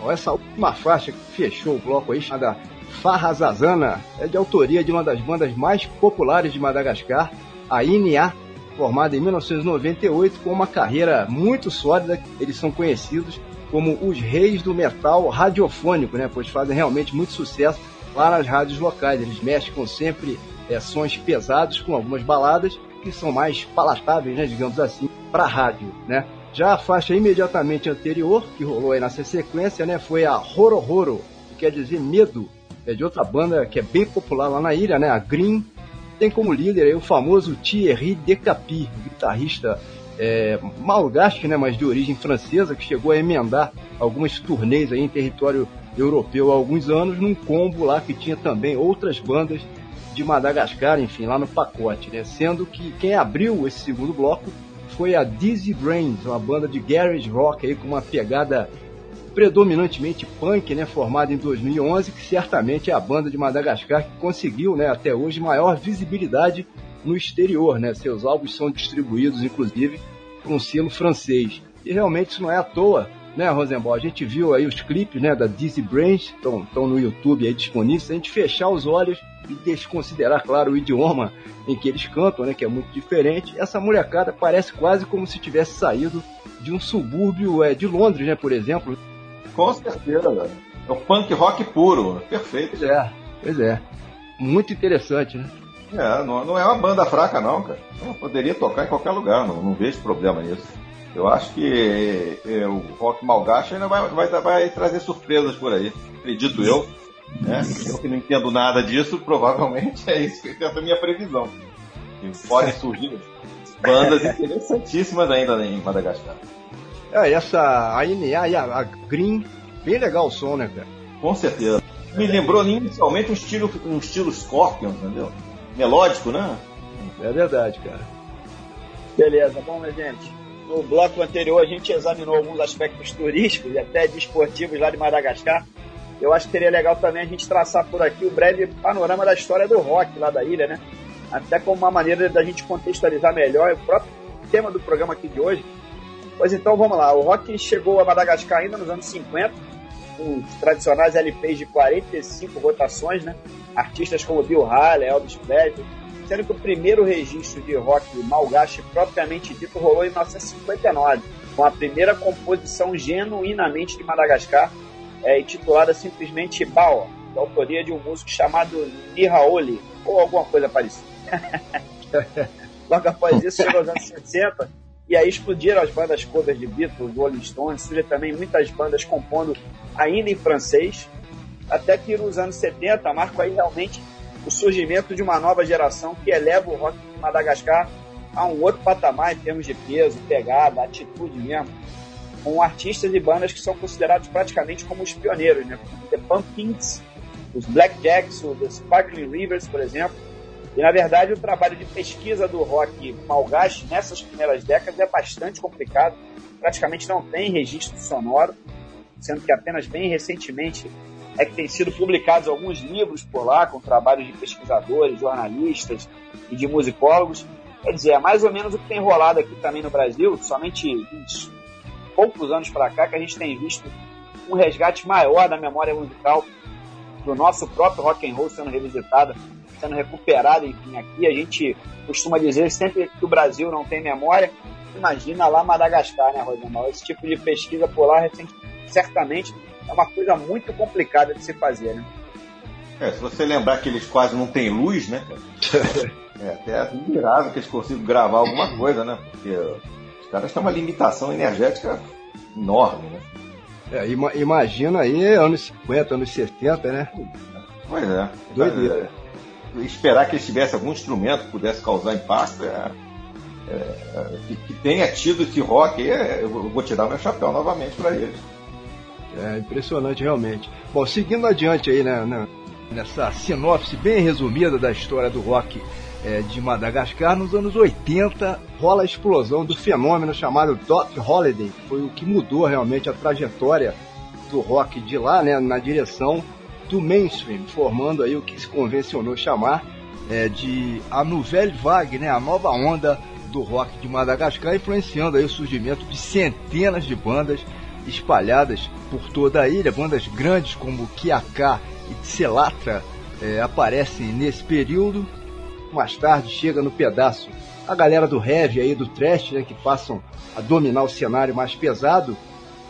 Essa última faixa que fechou o bloco aí, chamada Farrazazana, é de autoria de uma das bandas mais populares de Madagascar, a INA, formada em 1998, com uma carreira muito sólida. Eles são conhecidos como os reis do metal radiofônico, né? Pois fazem realmente muito sucesso lá nas rádios locais. Eles mexem com sempre é, sons pesados, com algumas baladas que são mais palatáveis, né? Digamos assim, para rádio, né? Já a faixa imediatamente anterior, que rolou aí nessa sequência, né? Foi a Horororo, que quer dizer medo. É de outra banda que é bem popular lá na ilha, né? A Green. Tem como líder aí o famoso Thierry Decapi, guitarrista é, malgache, né, mas de origem francesa, que chegou a emendar algumas turnês aí em território europeu há alguns anos, num combo lá que tinha também outras bandas de Madagascar, enfim, lá no pacote, né? Sendo que quem abriu esse segundo bloco foi a Dizzy Brains, uma banda de garage rock aí com uma pegada predominantemente punk, né, formada em 2011, que certamente é a banda de Madagascar que conseguiu, né, até hoje maior visibilidade no exterior, né? Seus álbuns são distribuídos inclusive por um selo francês. E realmente isso não é à toa, né, Rosenbaum? A gente viu aí os clipes, né, da Dizzy Brains, estão no YouTube aí disponíveis. Se a gente fechar os olhos, e desconsiderar, claro, o idioma em que eles cantam, né, que é muito diferente, essa molecada parece quase como se tivesse saído de um subúrbio é, de Londres, né, por exemplo. Com certeza, é o punk rock puro, perfeito. Pois é, pois é. Muito interessante, né? É, não, não é uma banda fraca não, cara. Ela poderia tocar em qualquer lugar, não, não vejo problema nisso. Eu acho que é, o rock malgache ainda vai, vai, vai trazer surpresas por aí, acredito eu. Né? Eu que não entendo nada disso, provavelmente é isso que é a minha previsão. E podem surgir bandas interessantíssimas ainda em Madagascar. É, essa a NA e a, a Green, bem legal o som, né, cara? Com certeza. Me lembrou inicialmente um estilo, um estilo Scorpion, entendeu? Melódico, né? É verdade, cara. Beleza, bom, minha gente. No bloco anterior a gente examinou alguns aspectos turísticos e até desportivos lá de Madagascar. Eu acho que seria legal também a gente traçar por aqui o breve panorama da história do rock lá da ilha, né? Até como uma maneira da gente contextualizar melhor o próprio tema do programa aqui de hoje. Pois então vamos lá, o rock chegou a Madagascar ainda nos anos 50, com os tradicionais LPs de 45 rotações, né? Artistas como Bill Haley, Elvis Presley, sendo que o primeiro registro de rock malgache propriamente dito rolou em 1959, com a primeira composição genuinamente de Madagascar, é, intitulada simplesmente Bao, de autoria de um músico chamado Nihaoli, ou alguma coisa parecida. Logo após isso, chegou os anos 60, e aí explodiram as bandas covers de Beatles, Rolling Stones, surgem também muitas bandas compondo ainda em francês, até que nos anos 70 marca aí realmente o surgimento de uma nova geração que eleva o rock de Madagascar a um outro patamar em termos de peso, pegada, atitude mesmo, com artistas e bandas que são considerados praticamente como os pioneiros, né? The Pumpkins, os Blackjacks, os Sparkling Rivers, por exemplo. E na verdade o trabalho de pesquisa do rock malgache nessas primeiras décadas é bastante complicado, praticamente não tem registro sonoro, sendo que apenas bem recentemente é que têm sido publicados alguns livros por lá, com trabalhos de pesquisadores, jornalistas e de musicólogos. Quer dizer, é mais ou menos o que tem rolado aqui também no Brasil, somente uns poucos anos para cá que a gente tem visto um resgate maior da memória musical do nosso próprio rock and roll sendo revisitado, sendo recuperado, enfim, aqui a gente costuma dizer sempre que o Brasil não tem memória, imagina lá Madagascar, né, Rosemar? Esse tipo de pesquisa por lá, certamente, é uma coisa muito complicada de se fazer, né? É, se você lembrar que eles quase não têm luz, né, É até admirável que eles consigam gravar alguma coisa, né? Porque os caras têm uma limitação energética enorme, né? É, ima imagina aí anos 50, anos 70, né? Pois é. Doideira. É, esperar que eles tivessem algum instrumento que pudesse causar impacto, é, é, que, que, tenha tido esse rock, é, eu vou tirar meu chapéu novamente para eles. É impressionante realmente. Bom, seguindo adiante aí né, né, nessa sinopse bem resumida da história do rock é, de Madagascar, nos anos 80 rola a explosão do fenômeno chamado Doc Holiday, que foi o que mudou realmente a trajetória do rock de lá, né, na direção do mainstream, formando aí o que se convencionou chamar é, de a Nouvelle Vague, né, a nova onda do rock de Madagascar, influenciando aí o surgimento de centenas de bandas espalhadas por toda a ilha. Bandas grandes como Kiaka e Tselatra é, aparecem nesse período. Mais tarde chega no pedaço a galera do heavy aí, do trash, né, que passam a dominar o cenário mais pesado,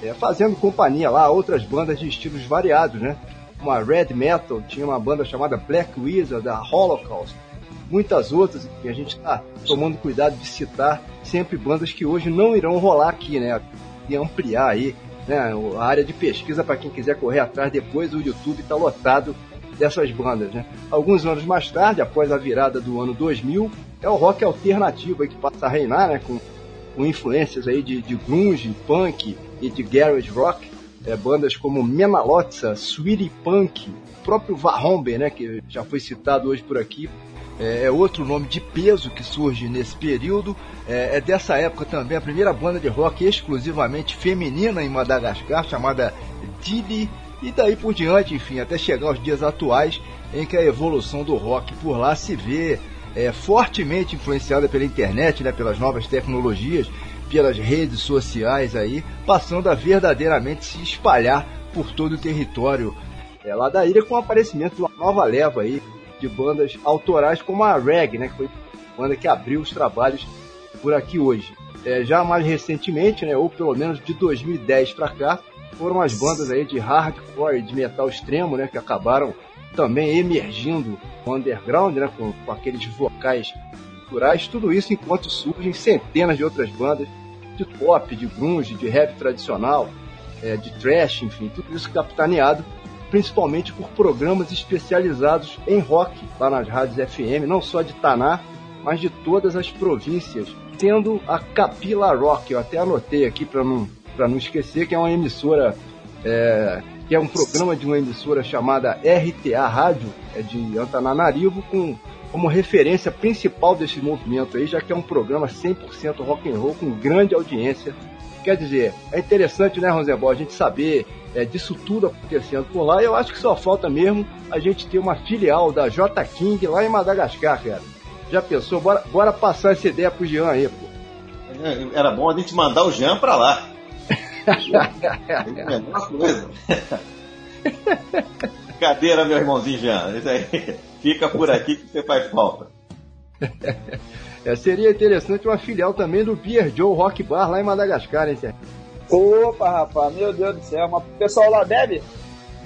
é, fazendo companhia lá a outras bandas de estilos variados, né? Uma Red Metal, tinha uma banda chamada Black Wizard, da Holocaust, muitas outras, e a gente está tomando cuidado de citar sempre bandas que hoje não irão rolar aqui, né? Ampliar aí né, a área de pesquisa para quem quiser correr atrás depois. O YouTube está lotado dessas bandas. Né? Alguns anos mais tarde, após a virada do ano 2000, é o rock alternativo que passa a reinar, né, com, com influências aí de, de grunge, punk e de garage rock. É, bandas como Menalotsa, Sweetie Punk, próprio Vahombe, né, que já foi citado hoje por aqui, é, é outro nome de peso que surge nesse período. É, é, dessa época também a primeira banda de rock exclusivamente feminina em Madagascar, chamada Didi, e daí por diante, enfim, até chegar aos dias atuais em que a evolução do rock por lá se vê é, fortemente influenciada pela internet, né, pelas novas tecnologias, pelas redes sociais aí, passando a verdadeiramente se espalhar por todo o território é, lá da ilha com o aparecimento de uma nova leva aí de bandas autorais como a Reg, né, que foi a banda que abriu os trabalhos por aqui hoje. É, já mais recentemente, né, ou pelo menos de 2010 para cá, foram as bandas aí de hardcore e de metal extremo, né, que acabaram também emergindo no underground, né, com, com aqueles vocais culturais, tudo isso enquanto surgem centenas de outras bandas de pop, de grunge, de rap tradicional, é, de trash, enfim, tudo isso capitaneado principalmente por programas especializados em rock lá nas rádios FM, não só de Taná, mas de todas as províncias, tendo a Capila Rock, eu até anotei aqui para não, não esquecer, que é uma emissora, é, que é um programa de uma emissora chamada RTA Rádio, é de Antananarivo, com como referência principal desse movimento aí, já que é um programa 100% rock and roll com grande audiência. Quer dizer, é interessante, né, Rosebol, a gente saber é, disso tudo acontecendo por lá. E eu acho que só falta mesmo a gente ter uma filial da J King lá em Madagascar, cara. Já pensou? Bora, bora passar essa ideia pro Jean aí, pô. É, era bom a gente mandar o Jean pra lá. é a coisa. Cadeira, meu irmãozinho Jean. Isso aí. Fica por aqui que você faz falta. É, seria interessante uma filial também do Beer Joe Rock Bar lá em Madagascar, hein, Sérgio? Opa, rapaz, meu Deus do céu, mas o pessoal lá bebe?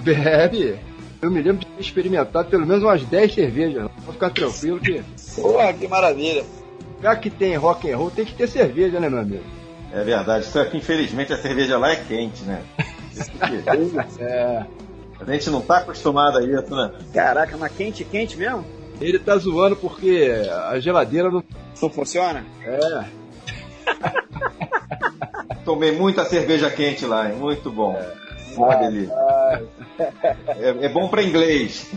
Bebe. Eu me lembro de ter experimentado pelo menos umas 10 cervejas. Vou ficar tranquilo que. Porra, que maravilha. Já que tem rock and roll, tem que ter cerveja, né, meu amigo? É verdade, só que infelizmente a cerveja lá é quente, né? é. A gente não tá acostumado a isso, né? Caraca, mas quente, quente mesmo? Ele tá zoando porque a geladeira não. Não funciona? É. Tomei muita cerveja quente lá, hein? Muito bom. Uma delícia. É, é bom para inglês.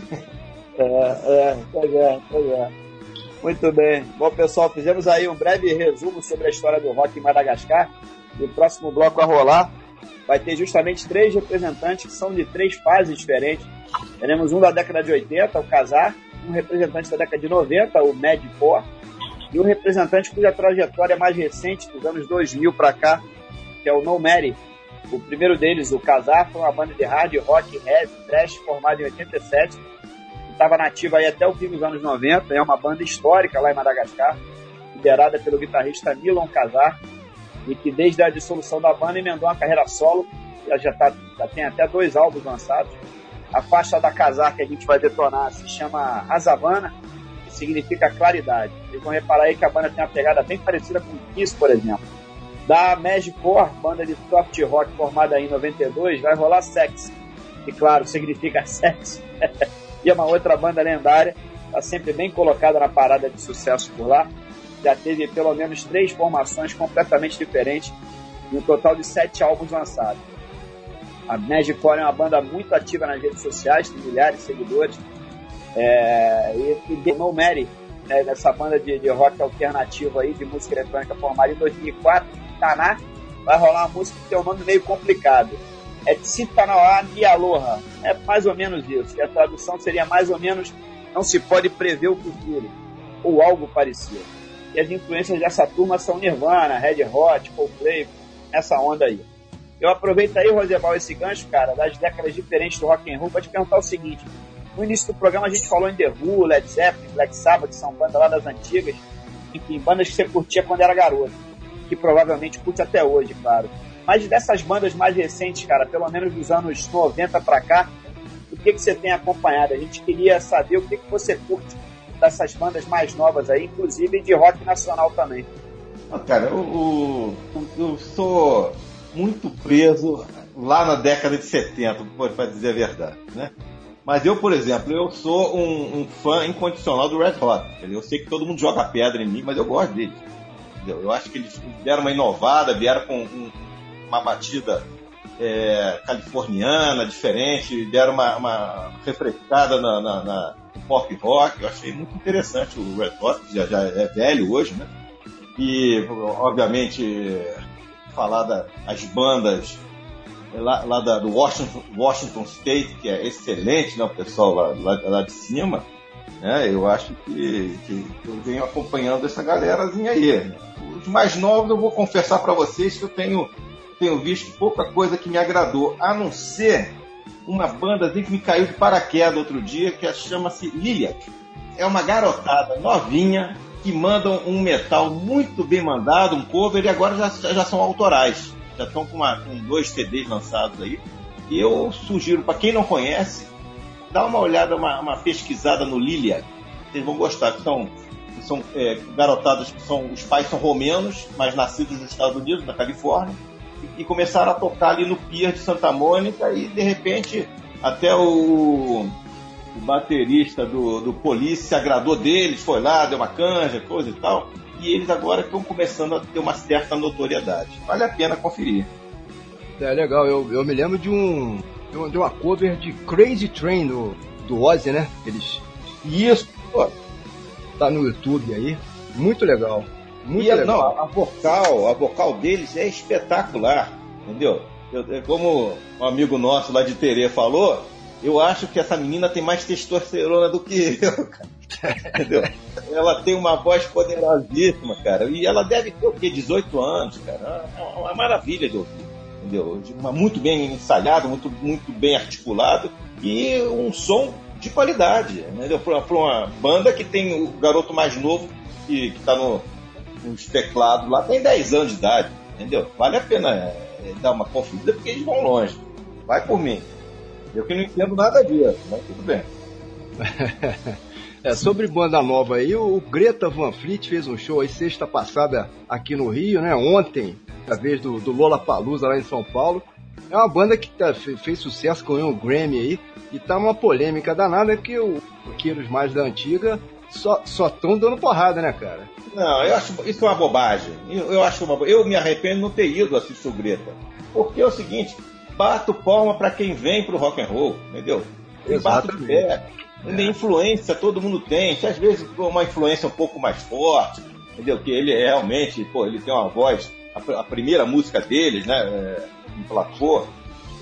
É, é, pois é, pois é. Muito bem. Bom, pessoal, fizemos aí um breve resumo sobre a história do rock em Madagascar. E o próximo bloco a rolar vai ter justamente três representantes que são de três fases diferentes. Teremos um da década de 80, o Casar, um representante da década de 90, o Mad Core, e um representante cuja trajetória é mais recente, dos anos 2000 para cá, que é o No Mary. O primeiro deles, o Casar, foi uma banda de hard rock, heavy, trash, formada em 87, estava nativa aí até o fim dos anos 90, é uma banda histórica lá em Madagascar, liderada pelo guitarrista Milon Casar, e que desde a dissolução da banda emendou uma carreira solo, já, tá, já tem até dois álbuns lançados. A faixa da Casar que a gente vai detonar se chama Azavana, que significa claridade. Vocês vão reparar aí que a banda tem uma pegada bem parecida com o Kiss, por exemplo. Da Magiccore, banda de soft rock formada em 92, vai rolar Sex, que claro, significa sexo. e é uma outra banda lendária, está sempre bem colocada na parada de sucesso por lá. Já teve pelo menos três formações completamente diferentes e um total de sete álbuns lançados. A Magiccore é uma banda muito ativa nas redes sociais, tem milhares de seguidores. É, e, e No Mary, né, nessa banda de, de, rock alternativo aí, de música eletrônica formada em 2004, Taná, vai rolar uma música que tem um nome meio complicado. É Tsitanawa Nialoha. É mais ou menos isso. E a tradução seria mais ou menos não se pode prever o futuro, ou algo parecido. E as influências dessa turma são Nirvana, Red Hot, Coldplay, essa onda aí. Eu aproveito aí, Rosebal, esse gancho, cara, das décadas diferentes do rock and roll, para te perguntar o seguinte. No início do programa a gente falou em The Who, Led Zeppelin, Black Sabbath, que são bandas lá das antigas, enfim, bandas que você curtia quando era garoto, que provavelmente curte até hoje, claro. Mas dessas bandas mais recentes, cara, pelo menos dos anos 90 para cá, o que, que você tem acompanhado? A gente queria saber o que, que você curte dessas bandas mais novas aí, inclusive de rock nacional também. Ah, cara, eu, eu, eu sou muito preso lá na década de 70, para dizer a verdade, né? Mas eu, por exemplo, eu sou um, um, fã incondicional do Red Hot. Eu sei que todo mundo joga pedra em mim, mas eu gosto deles. Entendeu? Eu acho que eles deram uma inovada, vieram com um, uma batida é, californiana, diferente, deram uma, uma refrescada na, na, na, pop rock. Eu achei muito interessante o Red Hot, que já, já é velho hoje, né? E, obviamente, falar das bandas lá, lá da, do Washington, Washington State, que é excelente, né, o pessoal lá, lá, lá de cima, né, eu acho que, que, eu venho acompanhando essa galerazinha aí. Os mais novos, eu vou confessar para vocês que eu tenho, tenho visto pouca coisa que me agradou, a não ser uma banda que me caiu de paraquedas outro dia, que chama-se Liliac. é uma garotada novinha que mandam um metal muito bem mandado, um cover, e agora já, já são autorais. Já estão com, com dois CDs lançados aí. E eu sugiro, para quem não conhece, dá uma olhada, uma, uma pesquisada no Lilia. Vocês vão gostar, que são, são é, garotadas que são. Os pais são romenos, mas nascidos nos Estados Unidos, na Califórnia, e, e começaram a tocar ali no Pier de Santa Mônica, e de repente até o, o baterista do, do Police se agradou deles, foi lá, deu uma canja, coisa e tal. E eles agora estão começando a ter uma certa notoriedade. Vale a pena conferir. É legal, eu, eu me lembro de um. de uma cover de Crazy Train do, do Ozzy, né? Eles. Isso, pô. Tá no YouTube aí. Muito legal. Muito e a, legal. Não, a vocal, a vocal deles é espetacular, entendeu? Eu, é como um amigo nosso lá de Terê falou, eu acho que essa menina tem mais testosterona do que eu, cara. Entendeu? Ela tem uma voz poderosíssima, cara. E ela deve ter o quê? 18 anos, cara. É uma, maravilha de ouvir. Entendeu? Muito bem ensaiado, muito, muito bem articulado e um som de qualidade. Entendeu? Para uma banda que tem o garoto mais novo que, que tá no, nos teclados lá, tem 10 anos de idade. Entendeu? Vale a pena é, dar uma conferida porque eles vão longe. Vai por mim. Eu que não entendo nada disso, mas tudo bem. é, sobre banda nova aí, o Greta Van Fleet fez um show aí sexta passada aqui no Rio, né? Ontem, através do, do Lola Palusa lá em São Paulo. É uma banda que tá, fez sucesso, ganhou o Grammy aí, e tá uma polêmica danada que o Quiros mais da antiga só estão dando porrada, né, cara? Não, eu acho isso é uma bobagem. Eu, eu acho uma Eu me arrependo de não ter ido assistir o Greta. Porque é o seguinte, bato palma para quem vem pro rock and roll, entendeu? Eu bato de pé. É. Influência todo mundo tem. Às vezes uma influência um pouco mais forte, entendeu? Que ele é realmente, pô, ele tem uma voz. A, a primeira música deles, né? É, emplacou.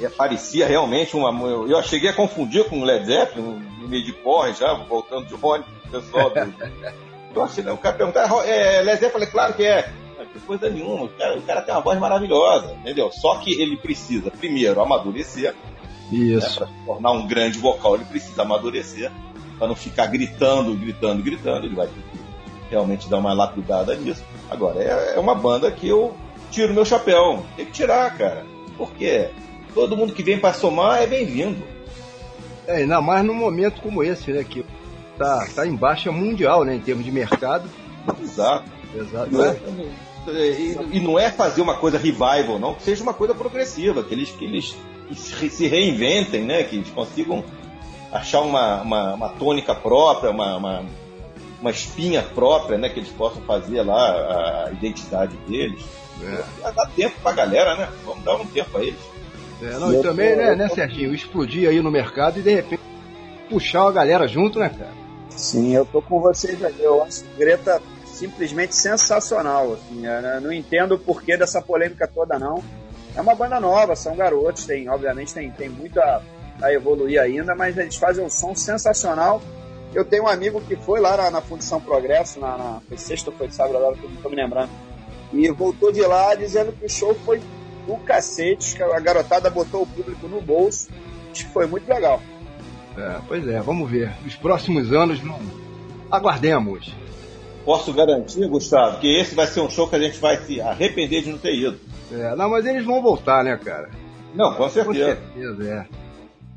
É, parecia realmente uma. Eu, eu cheguei a confundir com o Led Zeppelin, no meio de porra já, voltando de ônibus, pessoal. Do... então, assim, o cara perguntar, é Led Zeppelin? Eu falei, claro que é que coisa nenhuma. O cara, o cara, tem uma voz maravilhosa, entendeu? Só que ele precisa, primeiro, amadurecer. Isso. Né, para se tornar um grande vocal, ele precisa amadurecer. Para não ficar gritando, gritando, gritando. Ele vai realmente dar uma lapidada nisso. Agora, é, é uma banda que eu tiro meu chapéu. Tem que tirar, cara. Por quê? Todo mundo que vem para somar é bem-vindo. É, ainda mais num momento como esse, né? Que tá, tá em baixa mundial, né? Em termos de mercado. Exato. Exato. É, e, e, não é fazer uma coisa revival, não, que seja uma coisa progressiva, que eles, que eles se reinventem, né? Que eles consigam achar uma, uma, uma tônica própria, uma, uma, uma, espinha própria, né? Que eles possam fazer lá a identidade deles. É. Dá tempo pra galera, né? Vamos dar um tempo a eles. É, não, e também, né, né, Serginho, explodir aí no mercado e de repente puxar a galera junto, né, cara? Sim, eu tô com vocês aí. Eu acho que Greta simplesmente sensacional. Assim, né? Não entendo o porquê dessa polêmica toda, não. É uma banda nova, são garotos, tem, obviamente tem, tem muito a, a evoluir ainda, mas eles fazem um som sensacional. Eu tenho um amigo que foi lá na, na Fundição Progresso, na, na, foi sexta ou foi sábado, agora que eu não estou me lembrando, e voltou de lá dizendo que o show foi o cacete, que a garotada botou o público no bolso, acho que foi muito legal. É, pois é, vamos ver. Nos próximos anos, não... aguardemos posso garantir, Gustavo, que esse vai ser um show que a gente vai se arrepender de não ter ido. É, não, mas eles vão voltar, né, cara? Não, com certeza. Com certeza, é.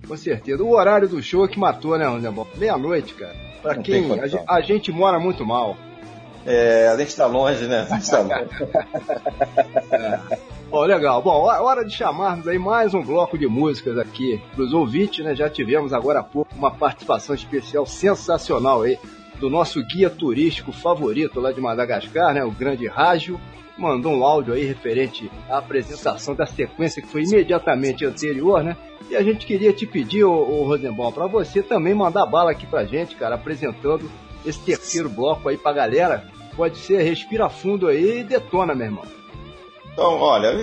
Com certeza. O horário do show é que matou, né, Rondebol? Meia-noite, cara. Pra não quem. A, a, gente mora muito mal. É, a gente tá longe, né? A gente tá longe. é. Bom, legal. Bom, hora de chamarmos aí mais um bloco de músicas aqui pros ouvintes, né? Já tivemos agora há pouco uma participação especial sensacional aí do nosso guia turístico favorito lá de Madagascar, né, o Grande Rágio, mandou um áudio aí referente à apresentação da sequência que foi imediatamente anterior, né? E a gente queria te pedir, ô, ô Rosenbaum, para você também mandar bala aqui pra gente, cara, apresentando esse terceiro bloco aí pra galera. Pode ser, respira fundo aí e detona, meu irmão. Então, olha,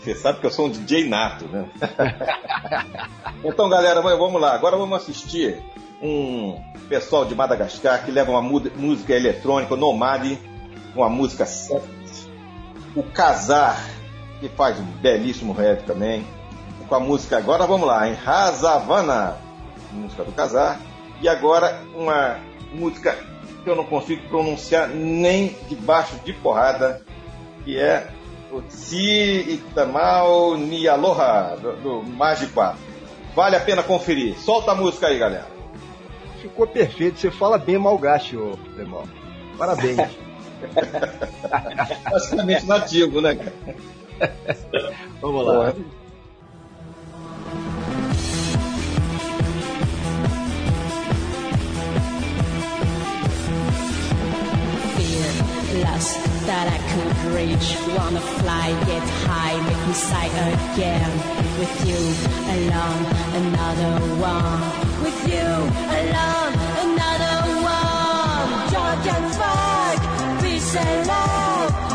você sabe que eu sou um DJ nato, né? então, galera, vamos lá. Agora vamos assistir um pessoal de Madagascar que leva uma música eletrônica, Nomade, uma música. O Casar, que faz um belíssimo rap também. Com a música, agora vamos lá, em Razavana, música do Casar. E agora uma, música que eu não consigo pronunciar nem debaixo de porrada, que é o Tsi Itamal Ni Aloha, do, do Magi 4. Vale a pena conferir. Solta a música aí, galera. Ficou perfeito. Você fala bem malgache, ô Demal. Parabéns. Basicamente nativo, né? Vamos lá. Porra. lust that I could reach. Wanna fly, get high, make me sigh again. With you alone, another one. With you alone, another one. Drunk and fuck, say love.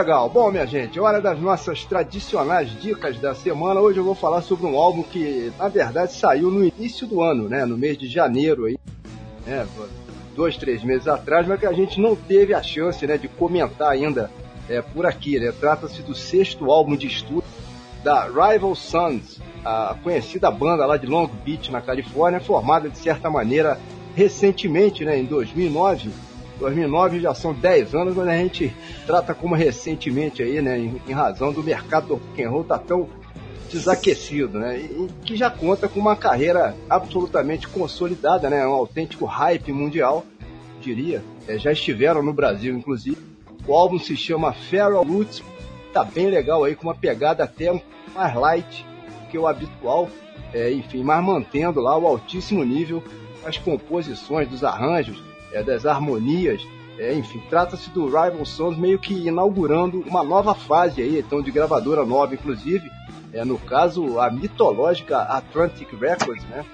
Legal. Bom, minha gente, hora das nossas tradicionais dicas da semana. Hoje eu vou falar sobre um álbum que, na verdade, saiu no início do ano, né? No mês de janeiro aí. Né? Dois, três meses atrás, mas que a gente não teve a chance né, de comentar ainda é, por aqui. Né? Trata-se do sexto álbum de estudo da Rival Sons, a conhecida banda lá de Long Beach, na Califórnia, formada de certa maneira recentemente, né, em 2009 2009 já são 10 anos, mas a gente trata como recentemente aí, né, em, em razão do mercado do rock roll tá tão desaquecido, né, e, que já conta com uma carreira absolutamente consolidada, né, um autêntico hype mundial, diria, é, já estiveram no Brasil, inclusive. O álbum se chama Feral Roots, tá bem legal aí, com uma pegada até mais light que o habitual, é, enfim, mas mantendo lá o altíssimo nível, as composições dos arranjos, é, das harmonias, é, enfim, trata-se do Rival Sons meio que inaugurando uma nova fase aí, então de gravadora nova, inclusive, é, no caso a mitológica Atlantic Records, né,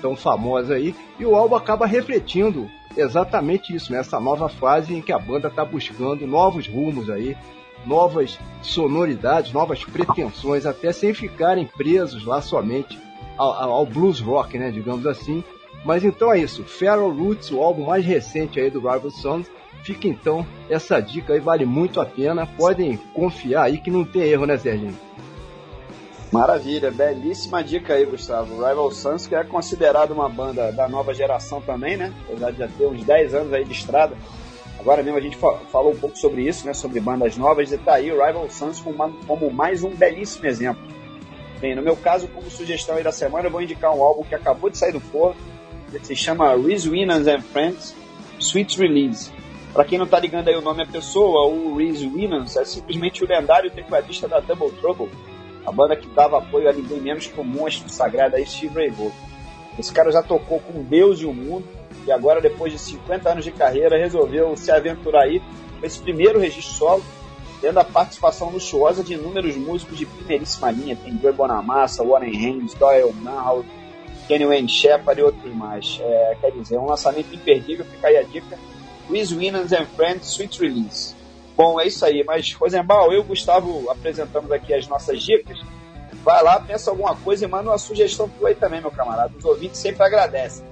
tão famosa aí, e o álbum acaba refletindo exatamente isso, né, essa nova fase em que a banda está buscando novos rumos aí, novas sonoridades, novas pretensões, até sem ficarem presos lá somente ao, ao blues rock, né, digamos assim, mas então é isso, Feral Roots, o álbum mais recente aí do Rival Sons. Fica então essa dica aí, vale muito a pena. Podem confiar aí que não tem erro, né, Serginho? Maravilha, belíssima dica aí, Gustavo. Rival Sons, que é considerado uma banda da nova geração também, né? Apesar de já ter uns 10 anos aí de estrada. Agora mesmo a gente falou um pouco sobre isso, né? Sobre bandas novas, e tá aí o Rival Sons como mais um belíssimo exemplo. Bem, no meu caso, como sugestão aí da semana, eu vou indicar um álbum que acabou de sair do forno, se chama Reese Winans and Friends Sweet Release. Para quem não tá ligando aí o nome da pessoa, o Reese Winans é simplesmente o lendário tecladista da Double Trouble, a banda que dava apoio a ninguém menos que o monstro sagrado aí, Steve Ray Vaughan. Esse cara já tocou com Deus e o mundo, e agora, depois de 50 anos de carreira, resolveu se aventurar aí com esse primeiro registro solo, tendo a participação luxuosa de inúmeros músicos de primeiríssima linha. Tem Joey Bonamassa, Warren Haynes, Doyle Manhout, Kenny Wayne Shepard e outros mais. É, quer dizer, um lançamento imperdível, fica aí a dica. With Winners and Friends Sweet Release. Bom, é isso aí. Mas, Rosenbaum, eu e o Gustavo apresentamos aqui as nossas dicas. Vai lá, pensa alguma coisa e manda uma sugestão tua aí também, meu camarada. Os ouvintes sempre agradecem.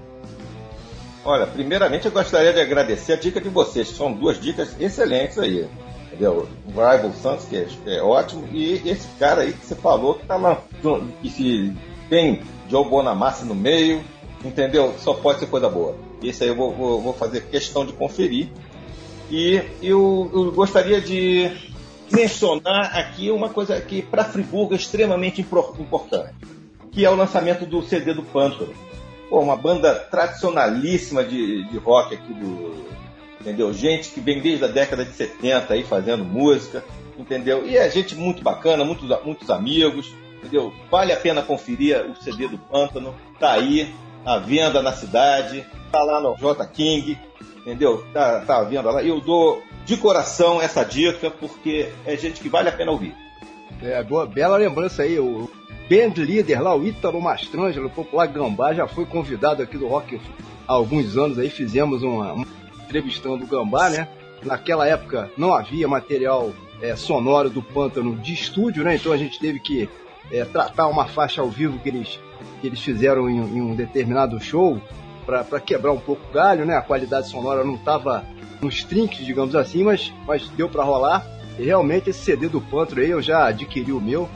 Olha, primeiramente eu gostaria de agradecer a dica de vocês, são duas dicas excelentes aí. Entendeu? O Rival Santos, que é, é, ótimo, e esse cara aí que você falou que tá que se tem Joe Bonamassa no meio, entendeu? Só pode ser coisa boa. Esse aí eu vou, vou, vou fazer questão de conferir. E eu, eu gostaria de mencionar aqui uma coisa que para Friburgo é extremamente importante, que é o lançamento do CD do Pântano. Pô, uma banda tradicionalíssima de, de rock aqui do. Entendeu? Gente que vem desde a década de 70 aí fazendo música, entendeu? E é gente muito bacana, muitos, muitos amigos, entendeu? Vale a pena conferir o CD do Pântano, tá aí, à venda na cidade, tá lá no J King, entendeu? Tá, tá à venda lá. Eu dou de coração essa dica, porque é gente que vale a pena ouvir. É, boa, bela lembrança aí. O band líder lá, o Ítalo Mastrangelo, o popular Gambá, já foi convidado aqui do Rock há alguns anos aí. Fizemos uma, uma entrevistando o Gambá, né? Naquela época não havia material é, sonoro do Pântano de estúdio, né? Então a gente teve que é, tratar uma faixa ao vivo que eles, que eles fizeram em, em um determinado show para quebrar um pouco o galho, né? A qualidade sonora não estava nos trinques, digamos assim, mas, mas deu para rolar. E realmente esse CD do Pantro aí eu já adquiri o meu.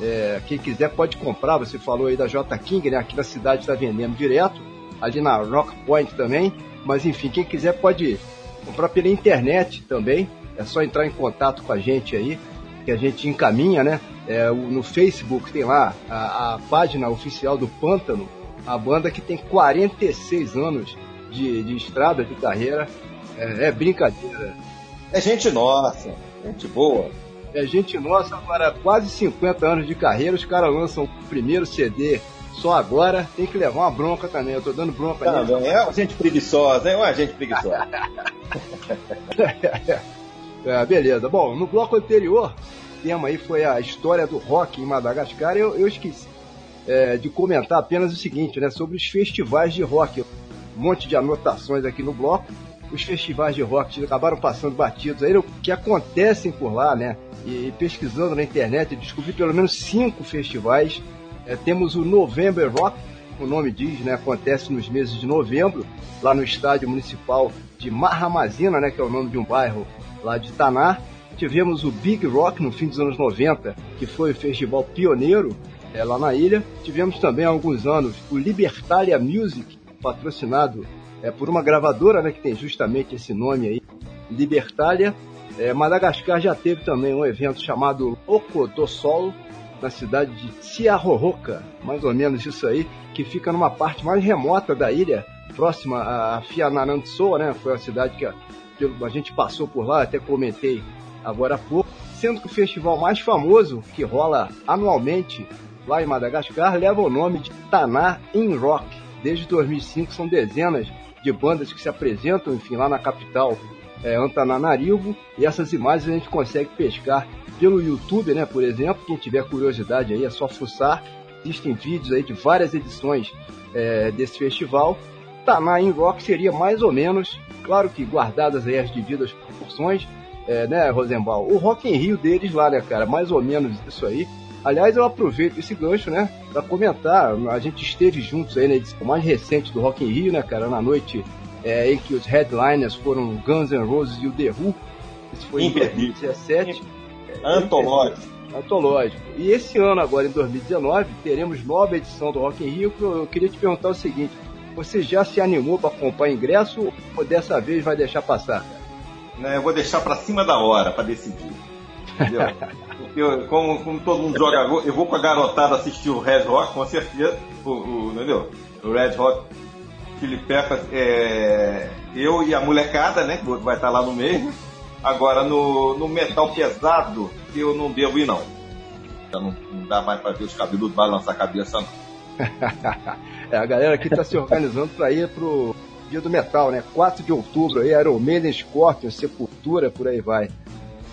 É, quem quiser pode comprar. Você falou aí da J King, né? Aqui na cidade está vendendo direto. Ali na Rock Point também. Mas enfim, quem quiser pode comprar pela internet também. É só entrar em contato com a gente aí, que a gente encaminha, né? É, no Facebook tem lá a, a página oficial do Pântano, a banda que tem 46 anos de, de estrada, de carreira. É, é, brincadeira. É gente nossa, gente boa. É gente nossa, agora quase 50 anos de carreira, os caras lançam o primeiro CD só agora, tem que levar uma bronca também. Eu tô dando bronca nisso. É gente preguiçosa, é uma gente preguiçosa. é, beleza. Bom, no bloco anterior, o tema aí foi a história do rock em Madagascar. Eu, eu esqueci é, de comentar apenas o seguinte, né? Sobre os festivais de rock. Um monte de anotações aqui no bloco. Os festivais de rock acabaram passando batidos aí, o que acontecem por lá, né? E pesquisando na internet, descobri pelo menos cinco festivais. É, temos o November Rock, o nome diz, né? Acontece nos meses de novembro, lá no estádio municipal de Marramazina, né? Que é o nome de um bairro lá de Taná. Tivemos o Big Rock no fim dos anos 90, que foi o festival pioneiro é, lá na ilha. Tivemos também há alguns anos o Libertalia Music, patrocinado é, por uma gravadora né, que tem justamente esse nome aí, Libertalia. É, Madagascar já teve também um evento chamado Oco do Sol, na cidade de Tiaroroca, mais ou menos isso aí, que fica numa parte mais remota da ilha, próxima a Fianarantsoa, né? Foi a cidade que a, que a gente passou por lá, até comentei agora há pouco. Sendo que o festival mais famoso, que rola anualmente lá em Madagascar, leva o nome de Taná in Rock. Desde 2005 são dezenas de bandas que se apresentam, enfim, lá na capital é, Antananarivo, e essas imagens a gente consegue pescar pelo YouTube, né, por exemplo, quem tiver curiosidade aí é só fuçar, existem vídeos aí de várias edições é, desse festival. Taná in Rock seria mais ou menos, claro que guardadas aí as devidas proporções, é, né, Rosenbaum? O Rock in Rio deles lá, né, cara? Mais ou menos isso aí. Aliás, eu aproveito esse gancho, né, para comentar. A gente esteve juntos aí na edição mais recente do Rock in Rio, né, cara? Na noite é, em que os headliners foram Guns N' Roses e o The Who. Isso foi em 2017. Antológico. Antológico. E esse ano, agora em 2019, teremos nova edição do Rock in Rio. Eu queria te perguntar o seguinte: você já se animou para comprar ingresso ou dessa vez vai deixar passar? Né, eu vou deixar para cima da hora para decidir. Entendeu? Eu, como, como todo mundo joga, eu vou com a garotada assistir o Red Hot, com certeza. O, o, entendeu? O Red Chili Peppers, é, eu e a molecada, né? Que vai estar lá no meio. Agora, no, no metal pesado, eu não devo ir, não. Já não, não dá mais pra ver os cabeludos balançar a cabeça, não. é, a galera aqui tá se organizando para ir pro dia do metal, né? 4 de outubro aí, Iron Maiden, Scorpion, Sepultura, por aí vai.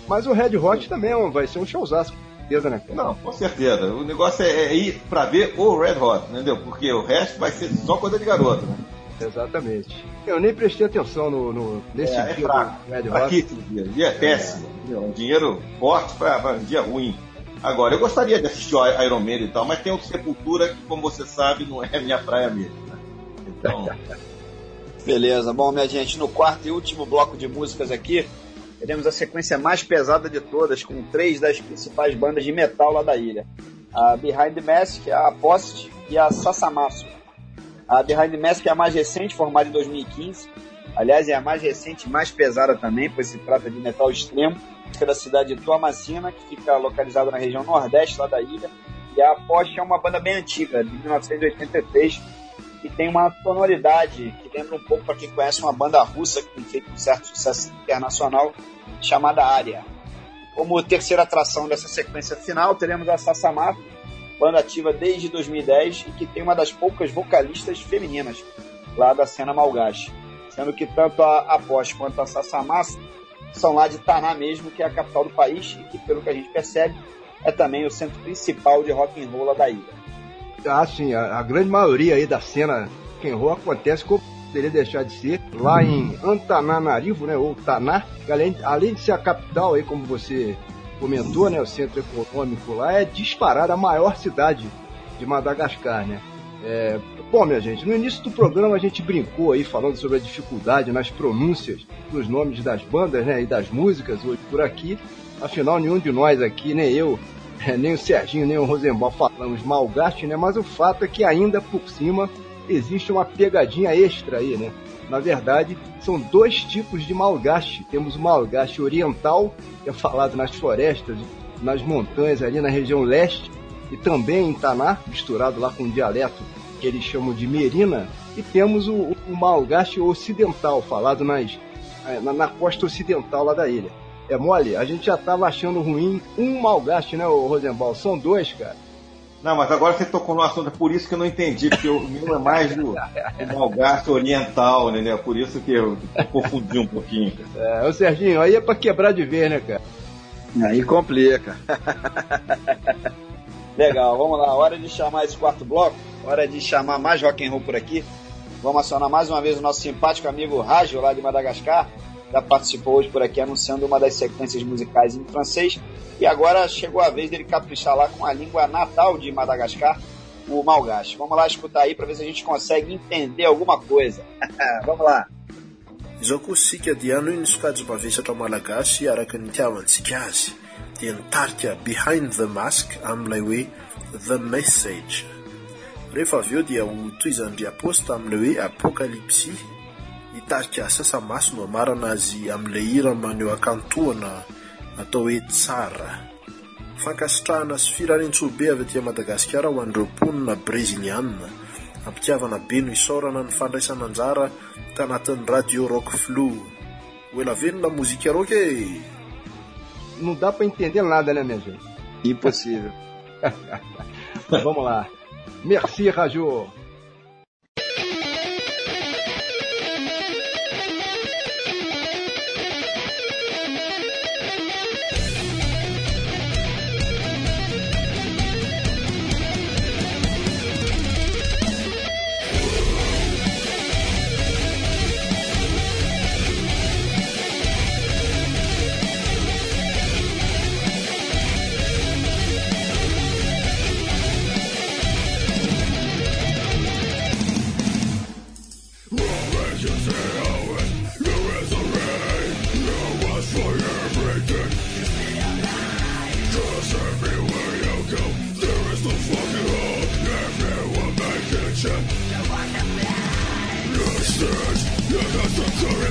Mas o Red Hot também é vai ser um showzaço, com certeza, né? Não, com certeza. O negócio é, é, ir pra ver o Red Hot, entendeu? Porque o resto vai ser só coisa de garoto, né? Exatamente. Eu nem prestei atenção no, no nesse é, dia é fraco. do Red Hot. dia. dia é péssimo. É. Um dinheiro forte para um dia ruim. Agora, eu gostaria de assistir o Iron Man e tal, mas tem o Sepultura que, como você sabe, não é minha praia mesmo. Né? Então. Beleza, bom, minha gente, no quarto e último bloco de músicas aqui, teremos a sequência mais pesada de todas, com três das principais bandas de metal lá da ilha: a Behind the Mask, a Post e a Sasamasu. A Behind the Mask é a mais recente, formada em 2015. Aliás, é a mais recente e mais pesada também, pois se trata de metal extremo da cidade de Tuamacina, que fica localizada na região nordeste lá da ilha. E a Porsche é uma banda bem antiga, de 1983, que tem uma sonoridade que lembra um pouco, para quem conhece, uma banda russa que tem feito um certo sucesso internacional, chamada Aria. Como terceira atração dessa sequência final, teremos a Sasamato, banda ativa desde 2010 e que tem uma das poucas vocalistas femininas lá da cena malgache. Sendo que tanto a, a Porsche quanto a Sasamato são lá de Taná mesmo, que é a capital do país e que, pelo que a gente percebe, é também o centro principal de rock and roll da ilha. Ah, sim, a, a grande maioria aí da cena rock and roll acontece como poderia deixar de ser lá em Antananarivo, né, ou Taná, que além, além de ser a capital aí, como você comentou, né, o centro econômico lá é disparada a maior cidade de Madagascar, né? É, Bom, minha gente, no início do programa a gente brincou aí falando sobre a dificuldade nas pronúncias dos nomes das bandas né, e das músicas hoje por aqui. Afinal, nenhum de nós aqui, nem eu, nem o Serginho, nem o Rosenbaum falamos malgaste, né? Mas o fato é que ainda por cima existe uma pegadinha extra aí, né? Na verdade, são dois tipos de malgaste. Temos o malgaste oriental, que é falado nas florestas, nas montanhas ali na região leste, e também em Taná, misturado lá com o dialeto que eles chamam de Merina, e temos o, o Malgache Ocidental, falado nas, é, na, na, costa ocidental lá da ilha. É mole? A gente já tava achando ruim um Malgache, né, o Rosenbaum? São dois, cara. Não, mas agora você tocou no assunto, é por isso que eu não entendi, porque o meu é mais do, do Malgache oriental, né? Por isso que eu, eu confundi um pouquinho. É, ô Serginho, aí é pra quebrar de ver, né, cara? Aí complica. Legal, vamos lá, hora de chamar esse quarto bloco. Hora de chamar mais rock and roll por aqui. Vamos acionar mais uma vez o nosso simpático amigo Rádio, lá de Madagascar. Já participou hoje por aqui anunciando uma das sequências musicais em francês. E agora chegou a vez dele caprichar lá com a língua natal de Madagascar, o malgache. Vamos lá escutar aí para ver se a gente consegue entender alguma coisa. Vamos lá. Izao koa sika dia ano iny sokajy mavesatra malagasy araka ny itiavantsika azy dia nitarika behind the mask amin'ilay hoe the message. Rehefa avy eo dia ho toizandry aposta amin'ilay hoe apokalipsy. Hitarika sasa maso no amarana azy amin'ilay hira maneho akantoana atao hoe tsara. Fankasitrahana sy firanentsobe avy atia madagasikara ho an'ireo mponina brezilianna ampitiavana be no isaorana ny fandraisananjara tanatin'ny radio rock oela hoelavelona mozika roka e! Não dá para entender nada, né, minha gente? Impossível. Vamos lá. Merci, Raju.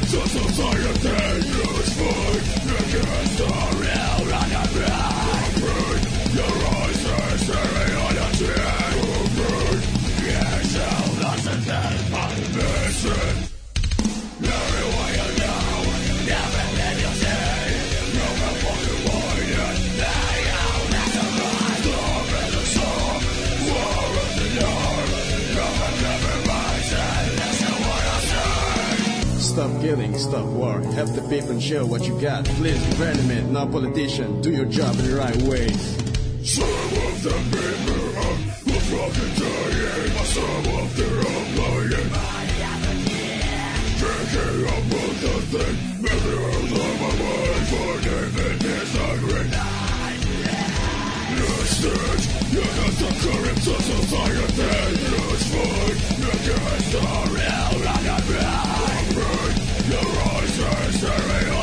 Just a fire that you fight against us. Stop killing, stop war. Help the people and show what you got. Please, government, not politician, do your job in the right way. Some of the people are fucking dying. Some of them are lying. Drinking up with the thing. Millions of my life for David disagree. Instead, you're not the current of society. It's fine. Against the real and the bad. Your eyes are staring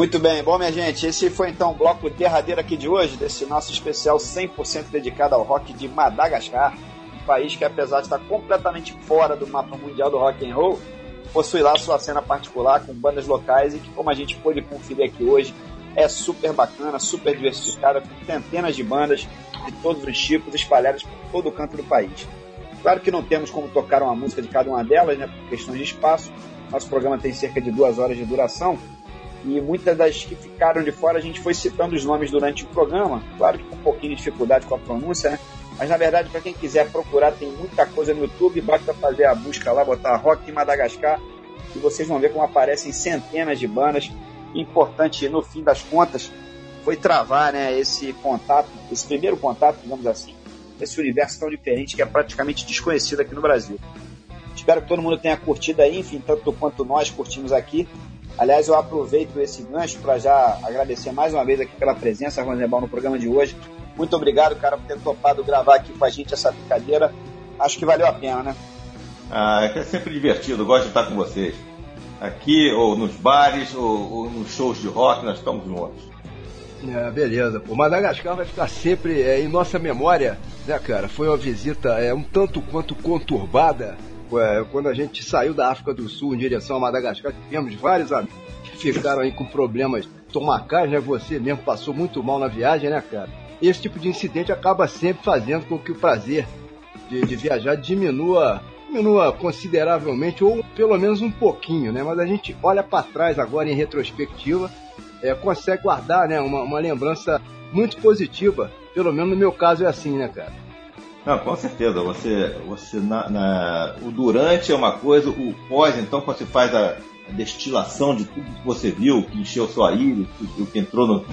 Muito bem, bom minha gente, esse foi então o bloco derradeiro aqui de hoje, desse nosso especial 100% dedicado ao rock de Madagascar, um país que apesar de estar completamente fora do mapa mundial do rock and roll, possui lá sua cena particular com bandas locais e que como a gente pôde conferir aqui hoje, é super bacana, super diversificada, com centenas de bandas de todos os tipos espalhadas por todo o canto do país. Claro que não temos como tocar uma música de cada uma delas, né, por questões de espaço. Nosso programa tem cerca de duas horas de duração, e muitas das que ficaram de fora a gente foi citando os nomes durante o programa, claro que com um pouquinho de dificuldade com a pronúncia, né? Mas na verdade, para quem quiser procurar, tem muita coisa no YouTube, basta fazer a busca lá, botar Rock Madagascar e vocês vão ver como aparecem centenas de bandas. Importante, no fim das contas, foi travar né, esse contato, esse primeiro contato, digamos assim, esse universo tão diferente que é praticamente desconhecido aqui no Brasil. Espero que todo mundo tenha curtido aí, enfim, tanto quanto nós curtimos aqui. Aliás, eu aproveito esse gancho para já agradecer mais uma vez aqui pela presença, Rosenbaum, no programa de hoje. Muito obrigado, cara, por ter topado gravar aqui com a gente essa brincadeira. Acho que valeu a pena, né? Ah, é sempre divertido, gosto de estar com vocês. Aqui, ou nos bares, ou, ou nos shows de rock, nós estamos juntos. É, beleza. O Madagascar vai ficar sempre é, em nossa memória, né, cara? Foi uma visita é, um tanto quanto conturbada quando a gente saiu da África do Sul em direção a Madagascar, tivemos vários amigos que ficaram aí com problemas estomacais, né? Você mesmo passou muito mal na viagem, né, cara? Esse tipo de incidente acaba sempre fazendo com que o prazer de, de viajar diminua diminua consideravelmente, ou pelo menos um pouquinho, né? Mas a gente olha para trás agora em retrospectiva, é, consegue guardar né, uma, uma lembrança muito positiva. Pelo menos no meu caso é assim, né, cara? Não, com certeza. Você, você na, na, o durante é uma coisa, o pós, então, quando você faz a, destilação de tudo que você viu, que encheu sua ilha, o que entrou no,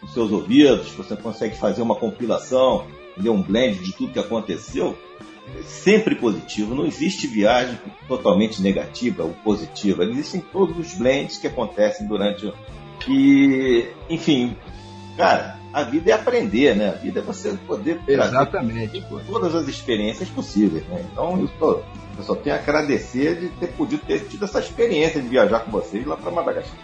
nos seus ouvidos, você consegue fazer uma compilação, um blend de tudo que aconteceu, é sempre positivo. Não existe viagem totalmente negativa ou positiva. Existem todos os blends que acontecem durante. E, enfim, cara, a vida é aprender, né? A vida é você poder Exatamente, todas as experiências possíveis, né? Então eu, tô, eu só tenho a agradecer de ter podido ter tido essa experiência de viajar com vocês lá para Madagascar.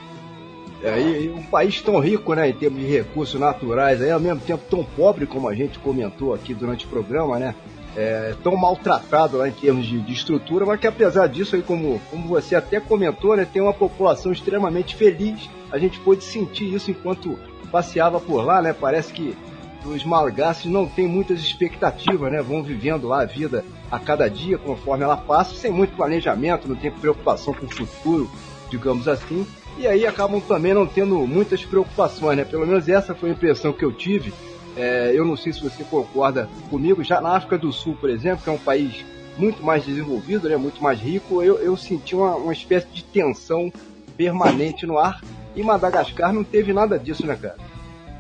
É, e, e, um país tão rico, né, em termos de recursos naturais, aí, ao mesmo tempo tão pobre como a gente comentou aqui durante o programa, né? É, tão maltratado lá em termos de, de, estrutura, mas que apesar disso aí, como, como você até comentou, né, tem uma população extremamente feliz. A gente pôde sentir isso enquanto passeava por lá, né? Parece que os malgasses não têm muitas expectativas, né? Vão vivendo lá a vida a cada dia conforme ela passa, sem muito planejamento, não tem preocupação com o futuro, digamos assim. E aí acabam também não tendo muitas preocupações, né? Pelo menos essa foi a impressão que eu tive. É, eu não sei se você concorda comigo. Já na África do Sul, por exemplo, que é um país muito mais desenvolvido, né? Muito mais rico, eu, eu senti uma, uma espécie de tensão permanente no ar. E Madagascar não teve nada disso, né, cara?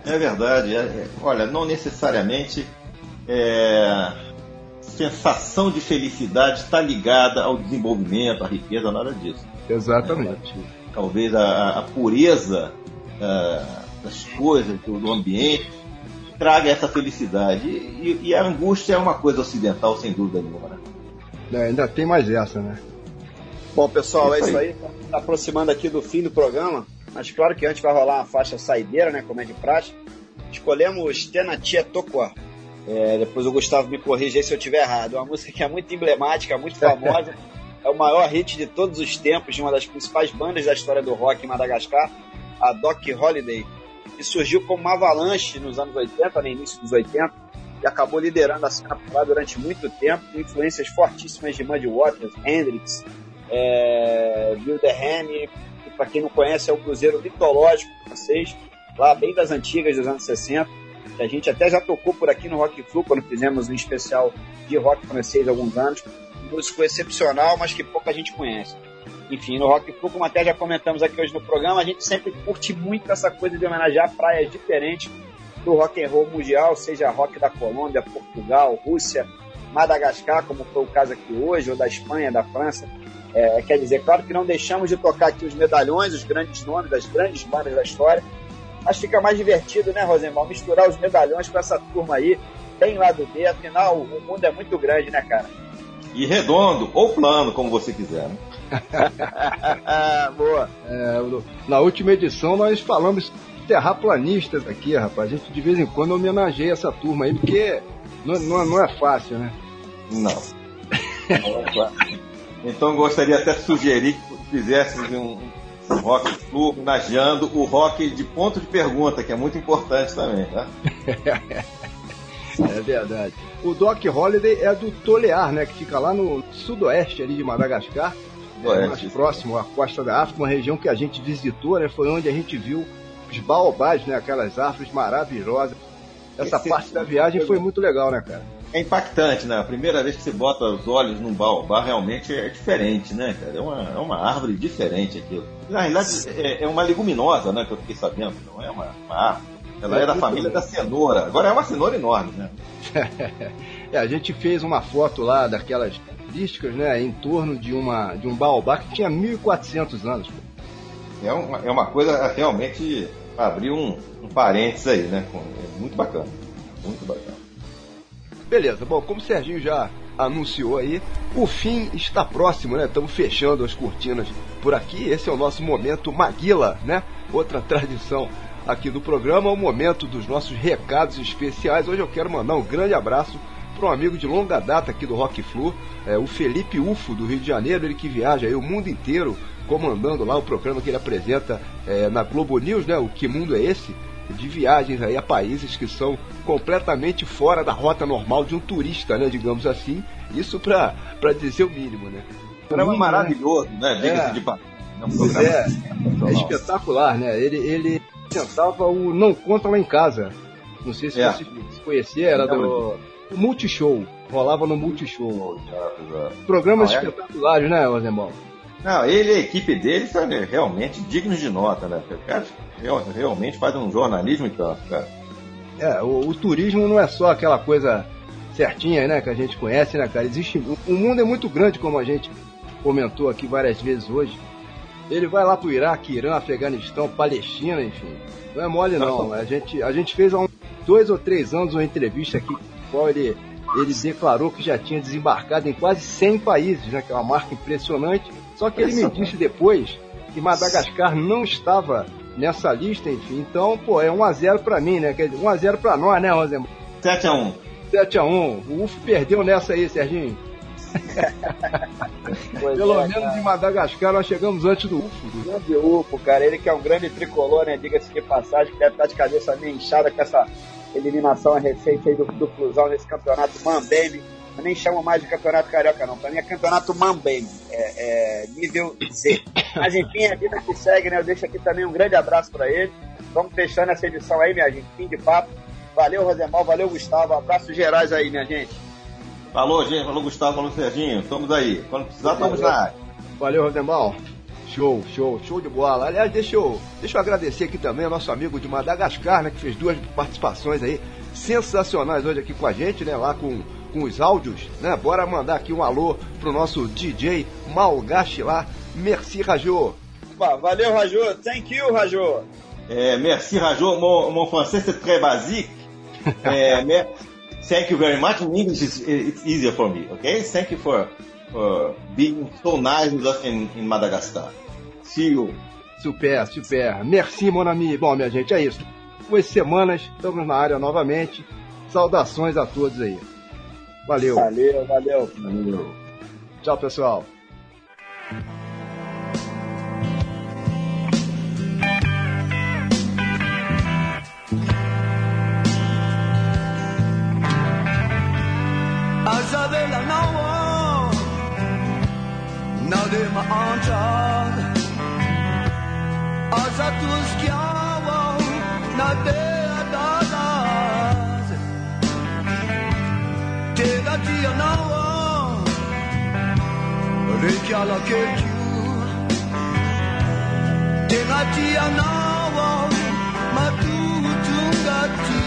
É verdade. É, é, olha, não necessariamente é, sensação de felicidade está ligada ao desenvolvimento, à riqueza, nada disso. Exatamente. É, talvez a, a pureza é, das coisas, do, do, ambiente, traga essa felicidade. E, e, a angústia é uma coisa ocidental, sem dúvida nenhuma. Né? É, ainda tem mais essa, né? Bom, pessoal, é isso aí. Está aproximando aqui do fim do programa. Mas claro que antes vai rolar uma faixa saideira, né? Como é de praxe. Escolhemos Tenatia Tokwa. É, depois o Gustavo me corrige se eu estiver errado. Uma música que é muito emblemática, muito famosa. é o maior hit de todos os tempos de uma das principais bandas da história do rock em Madagascar, a Doc Holiday, que surgiu como uma avalanche nos anos 80, no início dos 80, e acabou liderando a cena lá durante muito tempo, com influências fortíssimas de Muddy Waters, Hendrix, é, Wilderham, para quem não conhece, é o cruzeiro mitológico francês, lá bem das antigas dos anos 60. A gente até já tocou por aqui no Rock Flu, quando fizemos um especial de rock francês há alguns anos. Um músico excepcional, mas que pouca gente conhece. Enfim, no Rock Flu, como até já comentamos aqui hoje no programa, a gente sempre curte muito essa coisa de homenagear praias diferentes do rock and roll mundial, seja rock da Colômbia, Portugal, Rússia, Madagascar, como foi o caso aqui hoje, ou da Espanha, da França. É, quer dizer, claro que não deixamos de tocar aqui os medalhões, os grandes nomes das grandes bandas da história, mas fica mais divertido, né, Rosemar? Misturar os medalhões com essa turma aí, bem lá do B, afinal o mundo é muito grande, né, cara? E redondo, ou plano, como você quiser, né? Boa. É, na última edição nós falamos terraplanistas aqui, rapaz. A gente de vez em quando homenageia essa turma aí, porque não, não, não é fácil, né? Não. não é fácil. Então gostaria até de sugerir que fizesse um, um rock flu homenageando o rock de ponto de pergunta, que é muito importante também, tá? é verdade. O Doc Holiday é do Tolear, né? Que fica lá no sudoeste ali de Madagascar. É, mais próximo à costa da África, uma região que a gente visitou, né? Foi onde a gente viu os baobás, né? Aquelas árvores maravilhosas. Essa Esse parte da viagem foi muito legal, né, cara? É impactante, né? A primeira vez que você bota os olhos num baobá realmente é diferente, né, cara? É uma, é uma árvore diferente aquilo. Na realidade, é, é, uma leguminosa, né? Que eu fiquei sabendo, não é uma, uma árvore. Ela é, é da família da cenoura. Agora é uma cenoura enorme, né? é, a gente fez uma foto lá daquelas características, né? Em torno de, uma, de um baobá que tinha 1.400 anos. É uma, é uma coisa realmente abrir um, um parênteses aí, né? É muito bacana. Muito bacana. Beleza, bom, como o Serginho já anunciou aí, o fim está próximo, né? Estamos fechando as cortinas por aqui. Esse é o nosso momento Maguila, né? Outra tradição aqui do programa, o momento dos nossos recados especiais. Hoje eu quero mandar um grande abraço para um amigo de longa data aqui do Rock Flu, é, o Felipe Ufo, do Rio de Janeiro, ele que viaja aí o mundo inteiro comandando lá o programa que ele apresenta é, na Globo News, né? O Que Mundo é Esse? De viagens aí a países que são completamente fora da rota normal de um turista, né, digamos assim. Isso para dizer o mínimo, né? Um programa maravilhoso, né? Diga-se é. de passagem. É, é, é espetacular, né? Ele, ele tentava o Não Conta Lá em Casa. Não sei se é. você conhecia, era do Multishow. Rolava no Multishow. Programas ah, é? espetaculares, né, Osemão? Não, ele e a equipe dele são realmente dignos de nota, né? O cara realmente faz um jornalismo e tanto, cara. É, o, o, turismo não é só aquela coisa certinha, né, que a gente conhece, né, cara? Existe. O mundo é muito grande, como a gente comentou aqui várias vezes hoje. Ele vai lá pro Iraque, Irã, Afeganistão, Palestina, enfim. Não é mole não. A gente, a gente fez há uns dois ou três anos uma entrevista aqui, qual ele, ele declarou que já tinha desembarcado em quase 100 países, né? Que é uma marca impressionante só que ele me disse depois que Madagascar não estava nessa lista, enfim. Então, pô, é 1x0 pra mim, né? Quer dizer, 1x0 pra nós, né, Rosemar? 7x1. 7x1. O UF perdeu nessa aí, Serginho. Pelo é, menos cara. em Madagascar nós chegamos antes do UFO. Grande UFO, cara. Ele que é um grande tricolor, né? Diga-se de passagem, que deve estar de cabeça meio inchada com essa eliminação recente aí do, do Flusão nesse campeonato Mambembe. Eu nem chamo mais de campeonato carioca, não. Pra mim é campeonato Mambembe. É, é nível Z. Mas enfim, a vida que segue, né? Eu deixo aqui também um grande abraço para ele. Vamos fechando essa edição aí, minha gente. Fim de papo. Valeu, Rosemar. Valeu, Gustavo. Abraços gerais aí, minha gente. Falou, gente. Falou, Gustavo. Falou, Serginho. Estamos aí. Quando precisar, estamos na área. Valeu, Rodemal. Show, show, show de bola. Aliás, deixa eu, deixa eu agradecer aqui também ao nosso amigo de Madagascar, né, que fez duas participações aí sensacionais hoje aqui com a gente, né, lá com, com os áudios, né? Bora mandar aqui um alô pro nosso DJ Malgache lá. Merci, Rajô. Valeu, Rajô. Thank you, Rajô. É, merci, Rajô. Mon, mon français c'est très basique. é, mer- thank you very much. In English, it's, it's easier for me, okay? Thank you for, for being so nice with us in, in Madagascar. See you. Super, super. Merci, mon ami. Bom, minha gente, é isso. Duas semanas, estamos na área novamente. Saudações a todos aí. Valeu. Valeu, valeu. Tchau, pessoal. shall locate you. Denati anawa matutungati.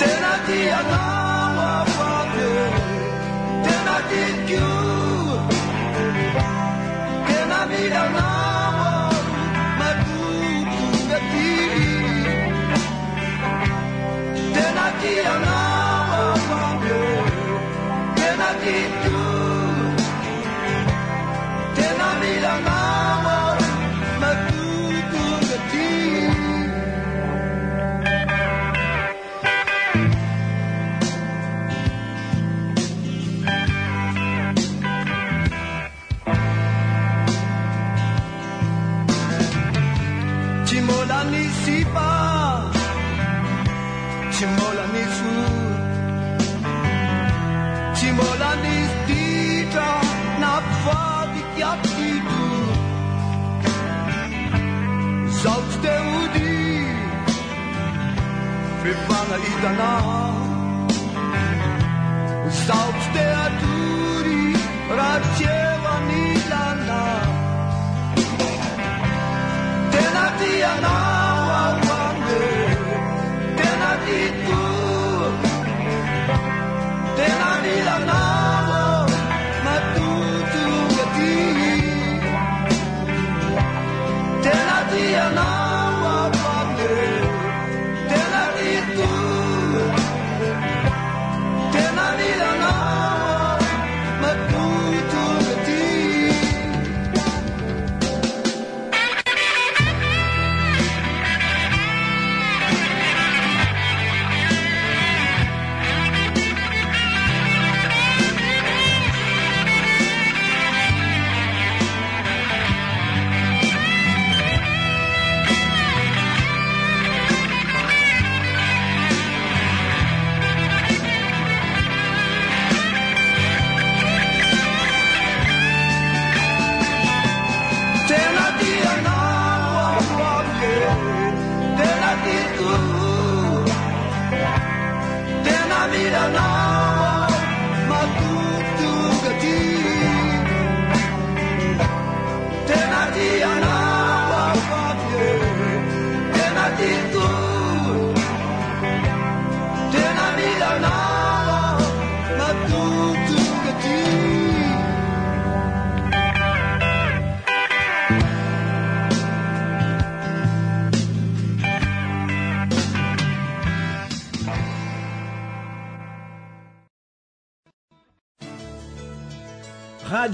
Denati anawa fate. Denati kyu. Denami anawa matutungati. Denati anawa fate. Denati. 长大